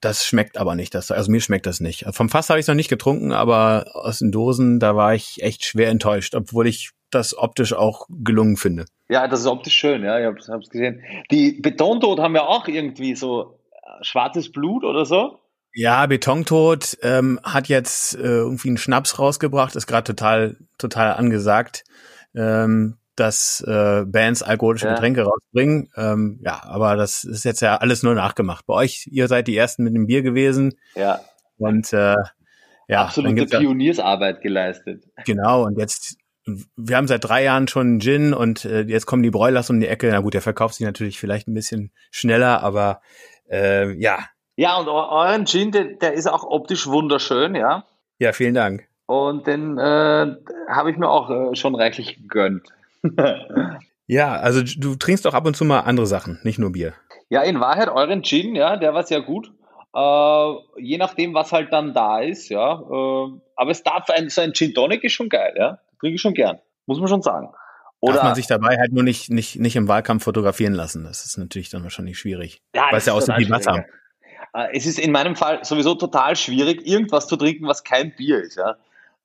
das schmeckt aber nicht. Das, also mir schmeckt das nicht. Vom Fass habe ich noch nicht getrunken, aber aus den Dosen, da war ich echt schwer enttäuscht, obwohl ich das optisch auch gelungen finde. Ja, das ist optisch schön, ja, ich habe es gesehen. Die Betontod haben ja auch irgendwie so äh, schwarzes Blut oder so. Ja, Betontod ähm, hat jetzt äh, irgendwie einen Schnaps rausgebracht, ist gerade total, total angesagt. Ähm, dass äh, Bands alkoholische ja. Getränke rausbringen. Ähm, ja, aber das ist jetzt ja alles nur nachgemacht. Bei euch, ihr seid die ersten mit dem Bier gewesen. Ja. Und äh, ja, absolute Pioniersarbeit geleistet. Genau, und jetzt wir haben seit drei Jahren schon Gin und äh, jetzt kommen die Broilers um die Ecke. Na gut, der verkauft sich natürlich vielleicht ein bisschen schneller, aber äh, ja. Ja, und euren Gin, der, der ist auch optisch wunderschön, ja. Ja, vielen Dank. Und den äh, habe ich mir auch äh, schon reichlich gegönnt ja, also du trinkst auch ab und zu mal andere Sachen, nicht nur Bier. Ja, in Wahrheit euren Gin, ja, der war sehr gut. Äh, je nachdem, was halt dann da ist, ja. Äh, aber es darf ein, so ein Gin Tonic ist schon geil, ja. Trinke ich schon gern, muss man schon sagen. Oder Darf man sich dabei halt nur nicht, nicht, nicht im Wahlkampf fotografieren lassen. Das ist natürlich dann wahrscheinlich schwierig. Ja, weil es ja aussieht wie Wasser. Äh, es ist in meinem Fall sowieso total schwierig, irgendwas zu trinken, was kein Bier ist. Ja?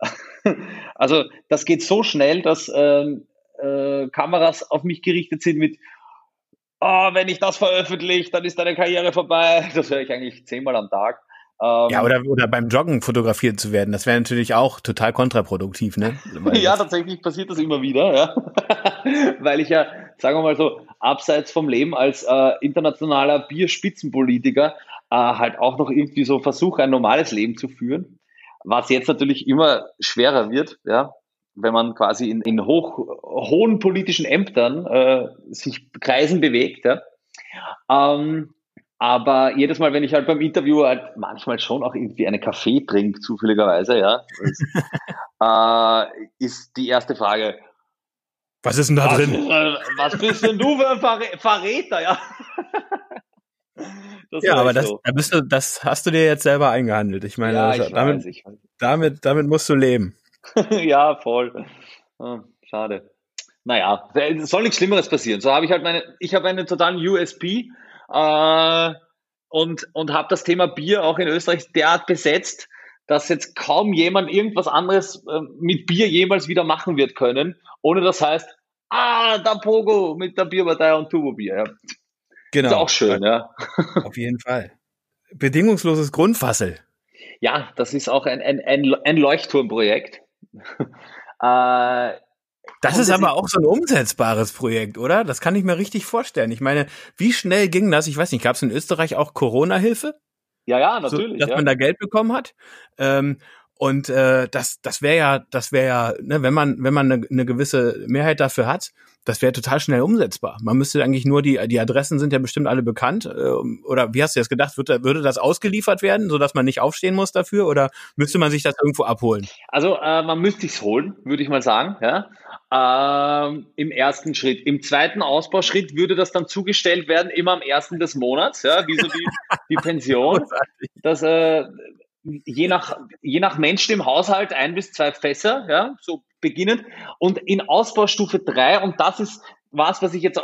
Also das geht so schnell, dass ähm, äh, Kameras auf mich gerichtet sind mit, oh, wenn ich das veröffentliche, dann ist deine Karriere vorbei. Das höre ich eigentlich zehnmal am Tag. Ähm, ja, oder, oder beim Joggen fotografiert zu werden, das wäre natürlich auch total kontraproduktiv, ne? ja, tatsächlich passiert das immer wieder, ja. Weil ich ja, sagen wir mal so, abseits vom Leben als äh, internationaler Bierspitzenpolitiker äh, halt auch noch irgendwie so versuche, ein normales Leben zu führen. Was jetzt natürlich immer schwerer wird, ja, wenn man quasi in, in hoch, hohen politischen Ämtern äh, sich Kreisen bewegt. Ja. Ähm, aber jedes Mal, wenn ich halt beim Interview halt manchmal schon auch irgendwie eine Kaffee trinke, zufälligerweise, ja, ist, äh, ist die erste Frage. Was ist denn da was, drin? Äh, was bist denn du für ein Verrä Verräter, ja? ja, aber das, so. da bist du, das hast du dir jetzt selber eingehandelt. Ich meine, ja, ich damit, weiß, ich weiß. damit, damit musst du leben. ja, voll. Oh, schade. Naja, soll nichts Schlimmeres passieren. So habe ich halt meine, ich habe einen totalen USP äh, und, und habe das Thema Bier auch in Österreich derart besetzt, dass jetzt kaum jemand irgendwas anderes äh, mit Bier jemals wieder machen wird können, ohne das heißt, ah, der Pogo mit der Bierpartei und Turbo-Bier. Ja. Genau. Ist auch schön, ja. Auf jeden Fall. Bedingungsloses Grundfassel. Ja, das ist auch ein, ein, ein, ein Leuchtturmprojekt. äh, das ist aber auch so ein umsetzbares Projekt, oder? Das kann ich mir richtig vorstellen. Ich meine, wie schnell ging das? Ich weiß nicht, gab es in Österreich auch Corona-Hilfe? Ja, ja, natürlich. So, dass ja. man da Geld bekommen hat. Ähm, und äh, das, das wäre ja, das wäre ja, ne, wenn man, wenn man eine, eine gewisse Mehrheit dafür hat, das wäre total schnell umsetzbar. Man müsste eigentlich nur die, die Adressen sind ja bestimmt alle bekannt. Äh, oder wie hast du das gedacht? Würde, würde das ausgeliefert werden, sodass man nicht aufstehen muss dafür? Oder müsste man sich das irgendwo abholen? Also äh, man müsste es holen, würde ich mal sagen. Ja ähm, im ersten Schritt. Im zweiten Ausbauschritt würde das dann zugestellt werden, immer am ersten des Monats, ja, wie so die, die Pension. dass, äh, je, nach, je nach Menschen im Haushalt ein bis zwei Fässer, ja, so beginnend. Und in Ausbaustufe drei und das ist was, was ich jetzt, äh,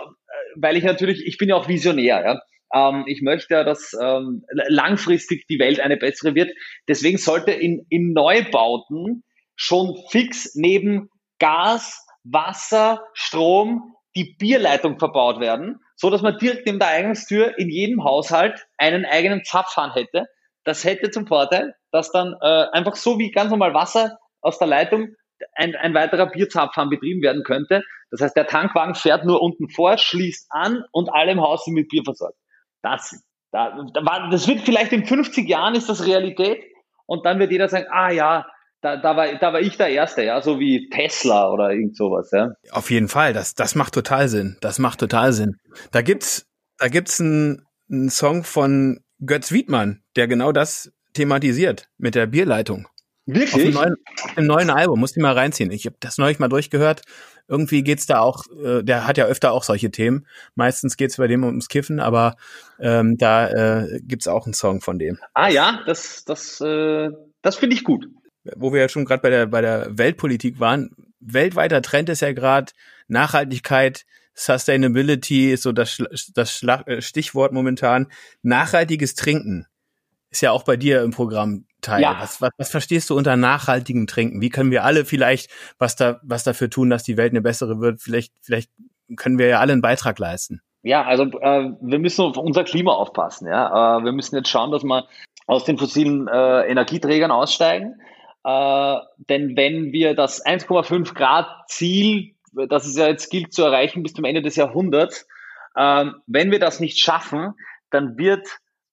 weil ich natürlich, ich bin ja auch Visionär, ja. Ähm, ich möchte ja, dass ähm, langfristig die Welt eine bessere wird. Deswegen sollte in, in Neubauten schon fix neben Gas, Wasser, Strom, die Bierleitung verbaut werden, so dass man direkt neben der Eingangstür in jedem Haushalt einen eigenen Zapfhahn hätte. Das hätte zum Vorteil, dass dann äh, einfach so wie ganz normal Wasser aus der Leitung ein, ein weiterer Bierzapfhahn betrieben werden könnte. Das heißt, der Tankwagen fährt nur unten vor, schließt an und alle im Haus sind mit Bier versorgt. Das, da, das wird vielleicht in 50 Jahren ist das Realität und dann wird jeder sagen, ah ja, da, da, war, da war ich der Erste, ja, so wie Tesla oder irgend sowas, ja. Auf jeden Fall, das, das macht total Sinn. Das macht total Sinn. Da gibt's, da gibt's einen, einen Song von Götz Wiedmann, der genau das thematisiert mit der Bierleitung. Wirklich? Auf dem neuen, auf dem neuen Album, musst du mal reinziehen. Ich habe das neulich mal durchgehört. Irgendwie geht's da auch, äh, der hat ja öfter auch solche Themen. Meistens geht's bei dem ums Kiffen, aber ähm, da äh, gibt's auch einen Song von dem. Ah ja, das, das, äh, das finde ich gut wo wir ja schon gerade bei der, bei der Weltpolitik waren, weltweiter Trend ist ja gerade Nachhaltigkeit, Sustainability ist so das, das äh, Stichwort momentan. Nachhaltiges Trinken ist ja auch bei dir im Programm Teil. Ja. Was, was, was verstehst du unter nachhaltigem Trinken? Wie können wir alle vielleicht was da was dafür tun, dass die Welt eine bessere wird? Vielleicht vielleicht können wir ja alle einen Beitrag leisten. Ja, also äh, wir müssen auf unser Klima aufpassen. Ja, äh, wir müssen jetzt schauen, dass wir aus den fossilen äh, Energieträgern aussteigen. Äh, denn wenn wir das 1,5 Grad Ziel, das es ja jetzt gilt zu erreichen bis zum Ende des Jahrhunderts, äh, wenn wir das nicht schaffen, dann wird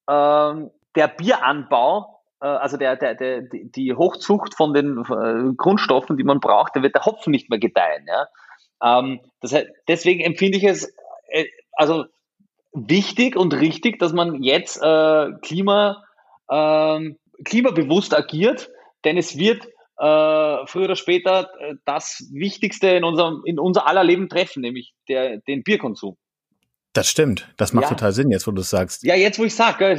äh, der Bieranbau, äh, also der, der, der, die Hochzucht von den äh, Grundstoffen, die man braucht, da wird der Hopfen nicht mehr gedeihen. Ja? Ähm, das heißt, deswegen empfinde ich es äh, also wichtig und richtig, dass man jetzt Klima, ähm, klimabewusst agiert denn es wird äh, früher oder später äh, das Wichtigste in unserem, in unser aller Leben treffen, nämlich der, den Bierkonsum. Das stimmt. Das macht ja. total Sinn, jetzt wo du es sagst. Ja, jetzt wo ich sage,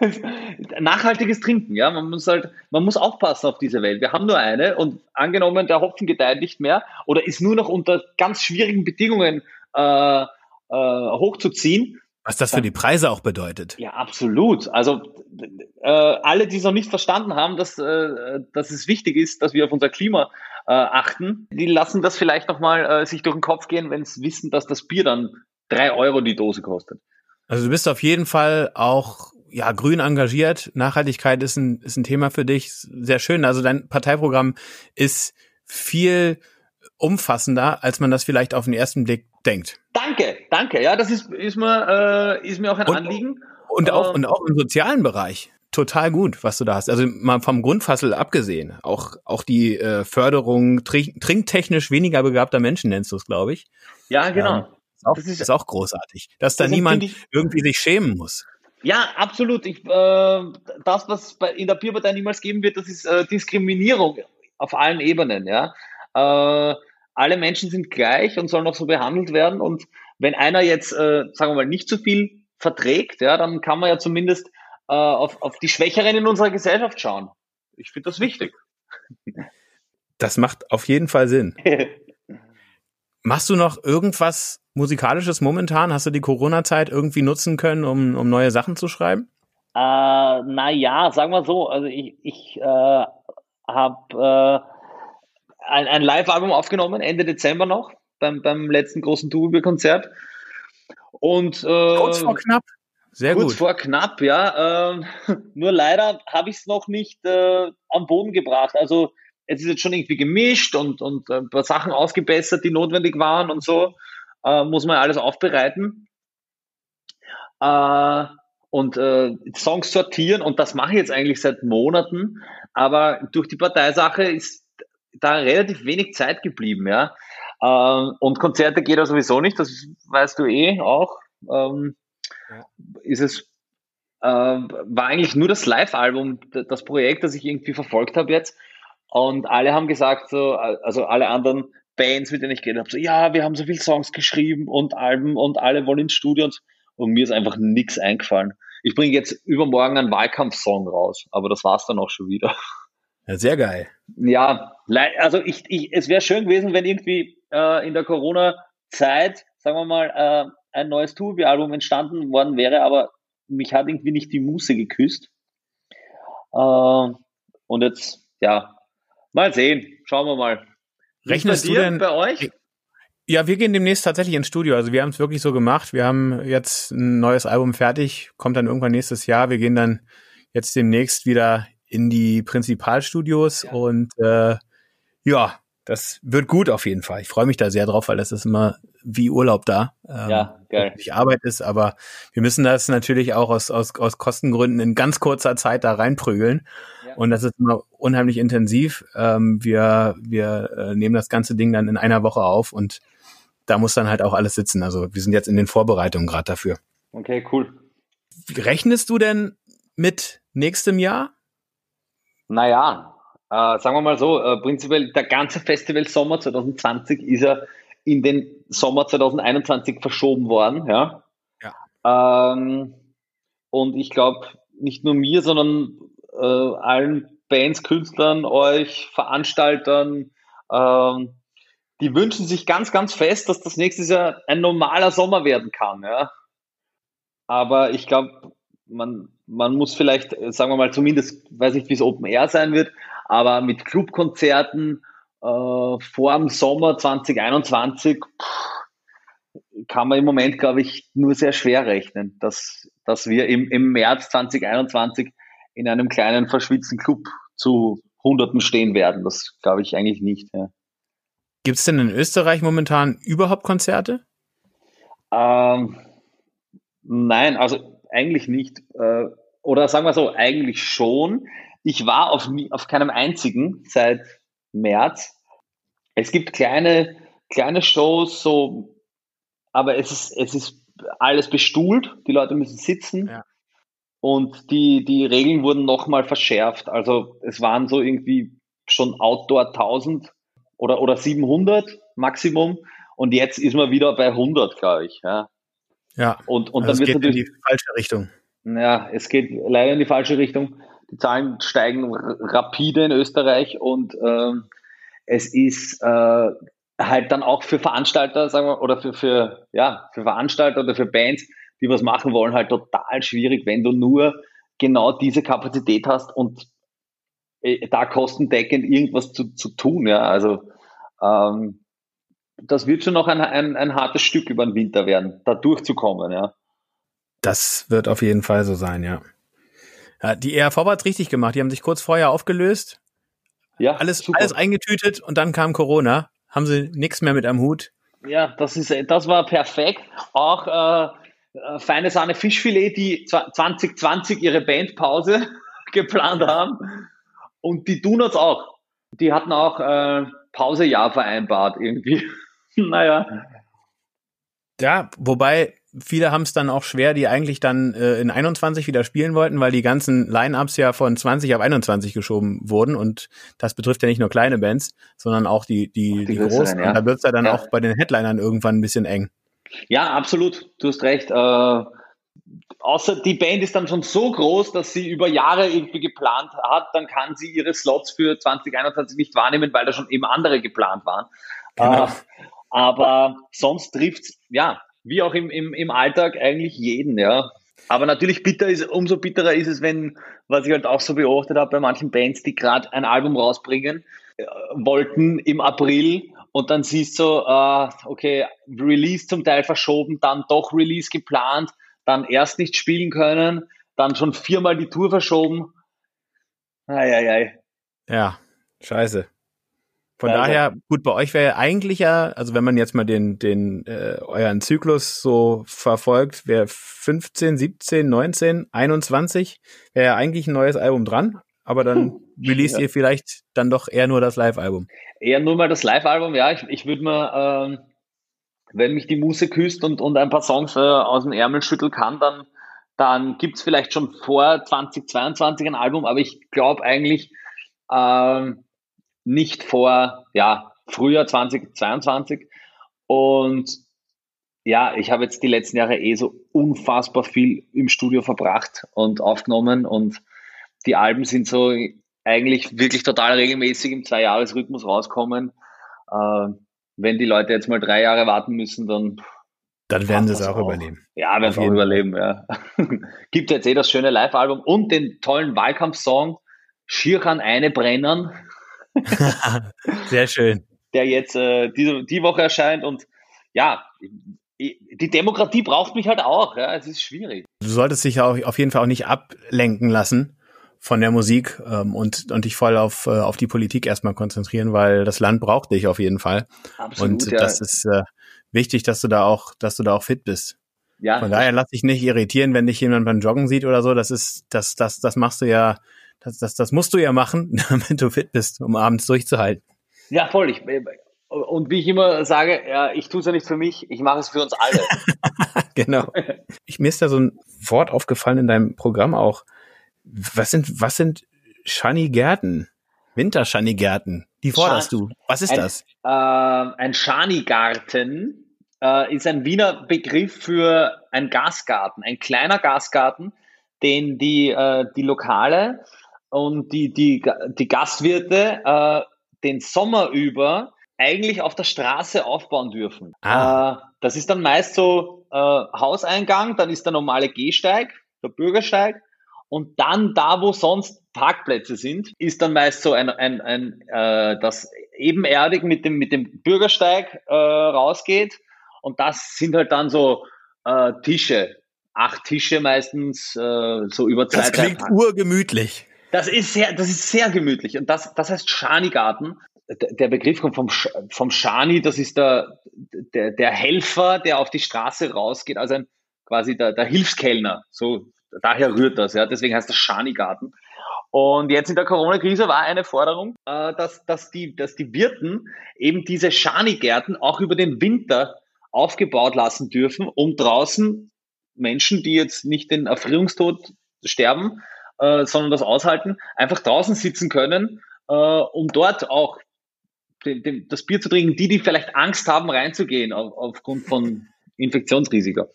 nachhaltiges Trinken, ja, man muss halt, man muss aufpassen auf diese Welt. Wir haben nur eine und angenommen, der Hopfen gedeiht nicht mehr oder ist nur noch unter ganz schwierigen Bedingungen äh, äh, hochzuziehen, Was das für die Preise auch bedeutet. Ja, absolut. Also äh, alle, die es noch nicht verstanden haben, dass, äh, dass es wichtig ist, dass wir auf unser Klima äh, achten, die lassen das vielleicht nochmal äh, sich durch den Kopf gehen, wenn sie wissen, dass das Bier dann drei Euro die Dose kostet. Also du bist auf jeden Fall auch ja grün engagiert. Nachhaltigkeit ist ein, ist ein Thema für dich. Sehr schön. Also dein Parteiprogramm ist viel umfassender, als man das vielleicht auf den ersten Blick denkt. Danke, danke. Ja, das ist, ist, mir, äh, ist mir auch ein und, Anliegen. Und auch, ähm, und auch im sozialen Bereich. Total gut, was du da hast. Also mal vom Grundfassel abgesehen. Auch, auch die äh, Förderung trink, trinktechnisch weniger begabter Menschen nennst du es, glaube ich. Ja, genau. Ähm, ist, auch, das ist, ist auch großartig. Dass da niemand ich, irgendwie sich schämen muss. Ja, absolut. Ich, äh, das, was bei, in der Bierpartei niemals geben wird, das ist äh, Diskriminierung auf allen Ebenen. Ja, äh, alle Menschen sind gleich und sollen auch so behandelt werden. Und wenn einer jetzt, äh, sagen wir mal, nicht so viel verträgt, ja, dann kann man ja zumindest äh, auf, auf die Schwächeren in unserer Gesellschaft schauen. Ich finde das wichtig. Das macht auf jeden Fall Sinn. Machst du noch irgendwas Musikalisches momentan? Hast du die Corona-Zeit irgendwie nutzen können, um, um neue Sachen zu schreiben? Äh, naja, sagen wir so. Also ich, ich äh, habe äh, ein, ein Live-Album aufgenommen, Ende Dezember noch, beim, beim letzten großen Tourbier-Konzert. Und äh, kurz vor knapp. Sehr kurz gut. vor knapp, ja. Äh, nur leider habe ich es noch nicht äh, am Boden gebracht. Also es ist jetzt schon irgendwie gemischt und, und ein paar Sachen ausgebessert, die notwendig waren und so. Äh, muss man alles aufbereiten. Äh, und äh, Songs sortieren und das mache ich jetzt eigentlich seit Monaten, aber durch die Parteisache ist da relativ wenig Zeit geblieben, ja. Äh, und Konzerte geht ja sowieso nicht, das weißt du eh auch. Ähm, ja. Ist es äh, war eigentlich nur das Live-Album, das Projekt, das ich irgendwie verfolgt habe jetzt. Und alle haben gesagt, so, also alle anderen Bands, mit denen ich geredet habe, so, ja, wir haben so viele Songs geschrieben und Alben und alle wollen ins Studio und, und mir ist einfach nichts eingefallen. Ich bringe jetzt übermorgen einen Wahlkampfsong raus, aber das war's dann auch schon wieder. Ja, sehr geil. Ja, also ich, ich, es wäre schön gewesen, wenn irgendwie äh, in der Corona-Zeit, sagen wir mal, äh, ein neues Tourbi-Album entstanden worden wäre, aber mich hat irgendwie nicht die Muße geküsst. Äh, und jetzt, ja, Mal sehen, schauen wir mal. Rechnest du denn bei euch? Ja, wir gehen demnächst tatsächlich ins Studio. Also wir haben es wirklich so gemacht. Wir haben jetzt ein neues Album fertig, kommt dann irgendwann nächstes Jahr. Wir gehen dann jetzt demnächst wieder in die Prinzipalstudios ja. und äh, ja, das wird gut auf jeden Fall. Ich freue mich da sehr drauf, weil das ist immer wie Urlaub da. Ähm, ja, geil. Nicht Arbeit ist, aber wir müssen das natürlich auch aus, aus, aus Kostengründen in ganz kurzer Zeit da reinprügeln. Und das ist immer unheimlich intensiv. Ähm, wir wir äh, nehmen das ganze Ding dann in einer Woche auf und da muss dann halt auch alles sitzen. Also wir sind jetzt in den Vorbereitungen gerade dafür. Okay, cool. Rechnest du denn mit nächstem Jahr? Naja, äh, sagen wir mal so, äh, prinzipiell der ganze Festival Sommer 2020 ist ja in den Sommer 2021 verschoben worden, ja. ja. Ähm, und ich glaube, nicht nur mir, sondern äh, allen Bands, Künstlern, euch, Veranstaltern, ähm, die wünschen sich ganz, ganz fest, dass das nächstes Jahr ein normaler Sommer werden kann. Ja? Aber ich glaube, man, man muss vielleicht, sagen wir mal, zumindest, weiß nicht, wie es Open Air sein wird, aber mit Clubkonzerten äh, vor dem Sommer 2021 pff, kann man im Moment, glaube ich, nur sehr schwer rechnen, dass, dass wir im, im März 2021 in einem kleinen verschwitzten Club zu Hunderten stehen werden. Das glaube ich eigentlich nicht. Ja. Gibt es denn in Österreich momentan überhaupt Konzerte? Ähm, nein, also eigentlich nicht. Äh, oder sagen wir so, eigentlich schon. Ich war auf, auf keinem einzigen seit März. Es gibt kleine, kleine Shows, so, aber es ist, es ist alles bestuhlt. Die Leute müssen sitzen. Ja. Und die, die Regeln wurden nochmal verschärft. Also es waren so irgendwie schon Outdoor 1000 oder, oder 700 Maximum. Und jetzt ist man wieder bei 100, glaube ich. Ja. Ja. Und, und also dann wird es geht in die falsche Richtung. Ja, es geht leider in die falsche Richtung. Die Zahlen steigen rapide in Österreich und ähm, es ist äh, halt dann auch für Veranstalter, sagen wir, oder für, für, ja, für Veranstalter oder für Bands die was machen wollen, halt total schwierig, wenn du nur genau diese Kapazität hast und äh, da kostendeckend irgendwas zu, zu tun. Ja, also ähm, das wird schon noch ein, ein, ein hartes Stück über den Winter werden, da durchzukommen. Ja. Das wird auf jeden Fall so sein, ja. Ja die ERV hat richtig gemacht. Die haben sich kurz vorher aufgelöst. Ja, alles, alles eingetütet und dann kam Corona. Haben sie nichts mehr mit am Hut. Ja, das ist, das war perfekt. Auch äh, äh feine Sahne Fischfilet, die 2020 ihre Bandpause geplant haben. Und die Donuts auch. Die hatten auch äh, Pausejahr vereinbart irgendwie. naja. Ja, wobei viele haben es dann auch schwer, die eigentlich dann äh, in 21 wieder spielen wollten, weil die ganzen Line-Ups ja von 20 auf 21 geschoben wurden und das betrifft ja nicht nur kleine Bands, sondern auch die, die, die, die großen. Ja. Und da wird es ja dann ja. auch bei den Headlinern irgendwann ein bisschen eng. Ja, absolut. Du hast recht. Äh, außer die Band ist dann schon so groß, dass sie über Jahre irgendwie geplant hat, dann kann sie ihre Slots für 2021 nicht wahrnehmen, weil da schon eben andere geplant waren. Genau. Äh, aber sonst trifft's, ja, wie auch im, im, im Alltag eigentlich jeden, ja. Aber natürlich bitter ist, umso bitterer ist es, wenn, was ich halt auch so beobachtet habe bei manchen Bands, die gerade ein Album rausbringen äh, wollten im April und dann siehst du, äh, okay, Release zum Teil verschoben, dann doch Release geplant, dann erst nicht spielen können, dann schon viermal die Tour verschoben. Eieiei. Ja, scheiße. Von ja, daher, also, gut, bei euch wäre eigentlich ja, also wenn man jetzt mal den, den äh, euren Zyklus so verfolgt, wäre 15, 17, 19, 21, wäre ja eigentlich ein neues Album dran, aber dann release ja. ihr vielleicht dann doch eher nur das Live-Album. Eher nur mal das Live-Album, ja. Ich, ich würde mal, ähm, wenn mich die Muse küsst und, und ein paar Songs äh, aus dem Ärmel schütteln kann, dann, dann gibt's vielleicht schon vor 2022 ein Album, aber ich glaube eigentlich, ähm, nicht vor ja, Frühjahr 2022. Und ja, ich habe jetzt die letzten Jahre eh so unfassbar viel im Studio verbracht und aufgenommen und die Alben sind so eigentlich wirklich total regelmäßig im Zwei-Jahres-Rhythmus rauskommen. Äh, wenn die Leute jetzt mal drei Jahre warten müssen, dann dann werden sie es auch, auch, überleben. Ja, werden sie auch überleben, ja. Gibt jetzt eh das schöne Live-Album und den tollen Wahlkampfsong Schier kann eine brennen. Sehr schön. Der jetzt äh, die, die Woche erscheint und ja, die Demokratie braucht mich halt auch. Ja, es ist schwierig. Du solltest dich auch auf jeden Fall auch nicht ablenken lassen von der Musik ähm, und, und dich voll auf, äh, auf die Politik erstmal konzentrieren, weil das Land braucht dich auf jeden Fall. Absolut, und ja. das ist äh, wichtig, dass du da auch, dass du da auch fit bist. Ja. Von daher lass dich nicht irritieren, wenn dich jemand beim Joggen sieht oder so. Das ist, das, das, das machst du ja das, das, das musst du ja machen, damit du fit bist, um abends durchzuhalten. Ja, voll. Ich, und wie ich immer sage, ja, ich tue es ja nicht für mich, ich mache es für uns alle. genau. Ich, mir ist da so ein Wort aufgefallen in deinem Programm auch. Was sind, was sind Schanigärten? Winterschanigärten. Die forderst Schan du. Was ist ein, das? Äh, ein Schanigarten äh, ist ein Wiener Begriff für ein Gasgarten, ein kleiner Gasgarten, den die, äh, die Lokale und die, die, die Gastwirte äh, den Sommer über eigentlich auf der Straße aufbauen dürfen. Ah. Äh, das ist dann meist so äh, Hauseingang, dann ist der normale Gehsteig, der Bürgersteig und dann da, wo sonst Parkplätze sind, ist dann meist so ein, ein, ein äh, das ebenerdig mit dem, mit dem Bürgersteig äh, rausgeht und das sind halt dann so äh, Tische, acht Tische meistens, äh, so über zwei, Das klingt urgemütlich. Das ist sehr, das ist sehr gemütlich. Und das, das heißt Schanigarten. Der Begriff kommt vom, vom Schani, das ist der, der, der Helfer, der auf die Straße rausgeht, also ein, quasi der, der Hilfskellner. So, daher rührt das, ja. Deswegen heißt das Schanigarten. Und jetzt in der Corona-Krise war eine Forderung, äh, dass, dass, die, dass die Wirten eben diese Schanigärten auch über den Winter aufgebaut lassen dürfen, um draußen Menschen, die jetzt nicht den Erfrierungstod sterben, äh, sondern das aushalten, einfach draußen sitzen können, äh, um dort auch den, den, das Bier zu trinken, die, die vielleicht Angst haben, reinzugehen auf, aufgrund von Infektionsrisiko.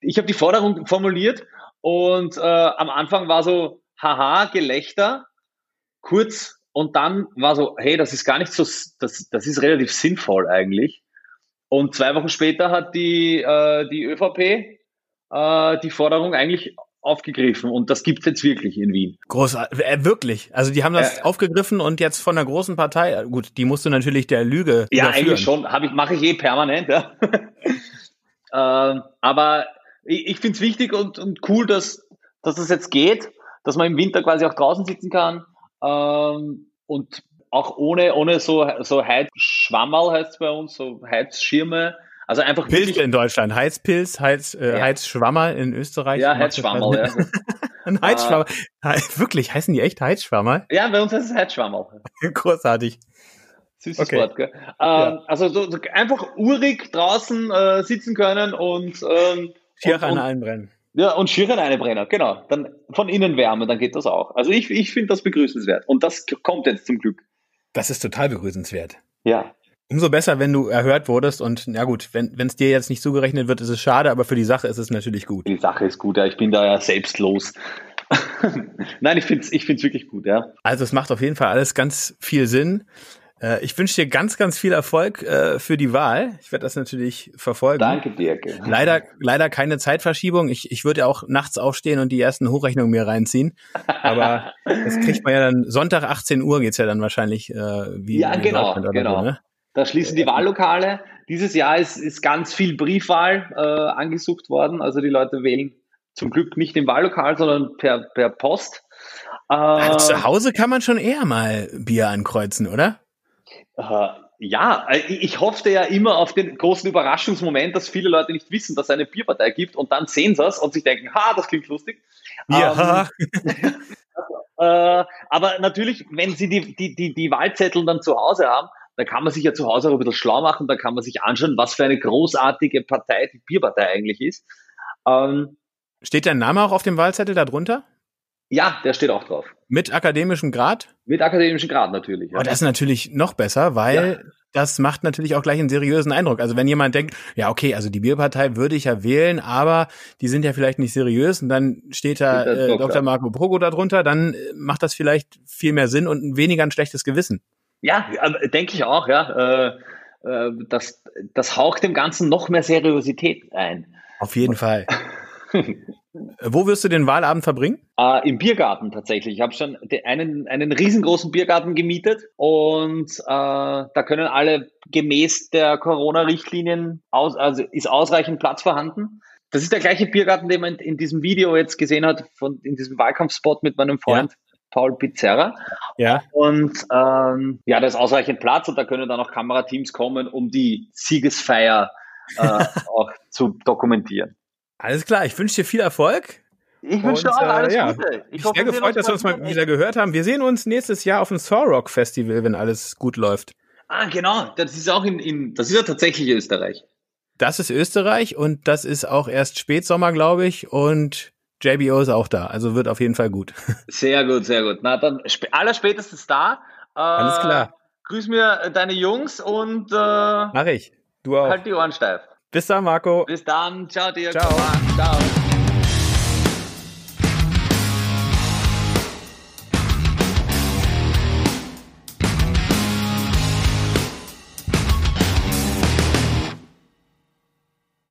Ich habe die Forderung formuliert und äh, am Anfang war so, haha, Gelächter, kurz und dann war so, hey, das ist gar nicht so, das, das ist relativ sinnvoll eigentlich. Und zwei Wochen später hat die, äh, die ÖVP äh, die Forderung eigentlich aufgegriffen und das gibt's jetzt wirklich in Wien. Großartig, äh, wirklich. Also die haben das äh, aufgegriffen und jetzt von der großen Partei, gut, die musst du natürlich der Lüge. Ja, eigentlich schon, habe ich, mache ich eh permanent, ja. äh, aber ich, ich finde es wichtig und, und cool, dass, dass das jetzt geht, dass man im Winter quasi auch draußen sitzen kann ähm, und auch ohne, ohne so, so Heizschwammerl heißt es bei uns, so Heizschirme also einfach Pilz in Deutschland, Heizpilz, Heiz, äh, ja. Heizschwammer in Österreich. Ja, Heizschwammerl, ja. Ein Heizschwammer. Uh, wirklich, heißen die echt Heizschwammer? Ja, bei uns heißt es Heizschwammerl. Großartig. Süßes okay. Wort, gell? Ähm, ja. Also so, so einfach urig draußen äh, sitzen können und ähm, Schier an einbrennen. Ja, und eine Brenner, genau. Dann von innen Wärme, dann geht das auch. Also ich, ich finde das begrüßenswert. Und das kommt jetzt zum Glück. Das ist total begrüßenswert. Ja. Umso besser, wenn du erhört wurdest und na gut, wenn es dir jetzt nicht zugerechnet wird, ist es schade, aber für die Sache ist es natürlich gut. Die Sache ist gut, ja. Ich bin da ja selbstlos. Nein, ich finde es ich find's wirklich gut, ja. Also es macht auf jeden Fall alles ganz viel Sinn. Äh, ich wünsche dir ganz, ganz viel Erfolg äh, für die Wahl. Ich werde das natürlich verfolgen. Danke, Dirk. Leider, leider keine Zeitverschiebung. Ich, ich würde ja auch nachts aufstehen und die ersten Hochrechnungen mir reinziehen. Aber das kriegt man ja dann Sonntag 18 Uhr geht's ja dann wahrscheinlich äh, wie. Ja, genau, genau. So, ne? Da schließen die Wahllokale. Dieses Jahr ist, ist ganz viel Briefwahl äh, angesucht worden. Also die Leute wählen zum Glück nicht im Wahllokal, sondern per, per Post. Äh, also zu Hause kann man schon eher mal Bier ankreuzen, oder? Äh, ja, äh, ich hoffte ja immer auf den großen Überraschungsmoment, dass viele Leute nicht wissen, dass es eine Bierpartei gibt und dann sehen sie es und sich denken, ha, das klingt lustig. Ja. Ähm, äh, aber natürlich, wenn sie die, die, die, die Wahlzettel dann zu Hause haben, da kann man sich ja zu Hause auch ein bisschen schlau machen, da kann man sich anschauen, was für eine großartige Partei die Bierpartei eigentlich ist. Ähm, steht dein Name auch auf dem Wahlzettel darunter? Ja, der steht auch drauf. Mit akademischem Grad? Mit akademischem Grad natürlich. Ja. Oh, das ist natürlich noch besser, weil ja. das macht natürlich auch gleich einen seriösen Eindruck. Also wenn jemand denkt, ja okay, also die Bierpartei würde ich ja wählen, aber die sind ja vielleicht nicht seriös und dann steht da äh, Dr. Marco Pogo darunter, dann äh, macht das vielleicht viel mehr Sinn und weniger ein schlechtes Gewissen. Ja, denke ich auch, ja. Äh, äh, das, das haucht dem Ganzen noch mehr Seriosität ein. Auf jeden Fall. Wo wirst du den Wahlabend verbringen? Äh, Im Biergarten tatsächlich. Ich habe schon einen, einen riesengroßen Biergarten gemietet und äh, da können alle gemäß der Corona-Richtlinien aus, also ist ausreichend Platz vorhanden. Das ist der gleiche Biergarten, den man in diesem Video jetzt gesehen hat, von, in diesem Wahlkampfspot mit meinem Freund. Ja. Paul Pizzerra. Ja. Und ähm, ja, da ist ausreichend Platz und da können dann auch Kamerateams kommen, um die Siegesfeier äh, auch zu dokumentieren. Alles klar, ich wünsche dir viel Erfolg. Ich wünsche dir auch alles äh, ja, Gute. Ich, bin sehr gefreut, dass wir uns mal wieder gehört haben. Wir sehen uns nächstes Jahr auf dem Rock Festival, wenn alles gut läuft. Ah, genau. Das ist auch in, in das ist ja tatsächlich Österreich. Das ist Österreich und das ist auch erst Spätsommer, glaube ich. Und JBO ist auch da, also wird auf jeden Fall gut. Sehr gut, sehr gut. Na dann aller spätestens da. Äh, Alles klar. Grüß mir deine Jungs und äh, mach ich. Du auch. Halt die Ohren steif. Bis dann, Marco. Bis dann. Ciao dir. Ciao. Ciao.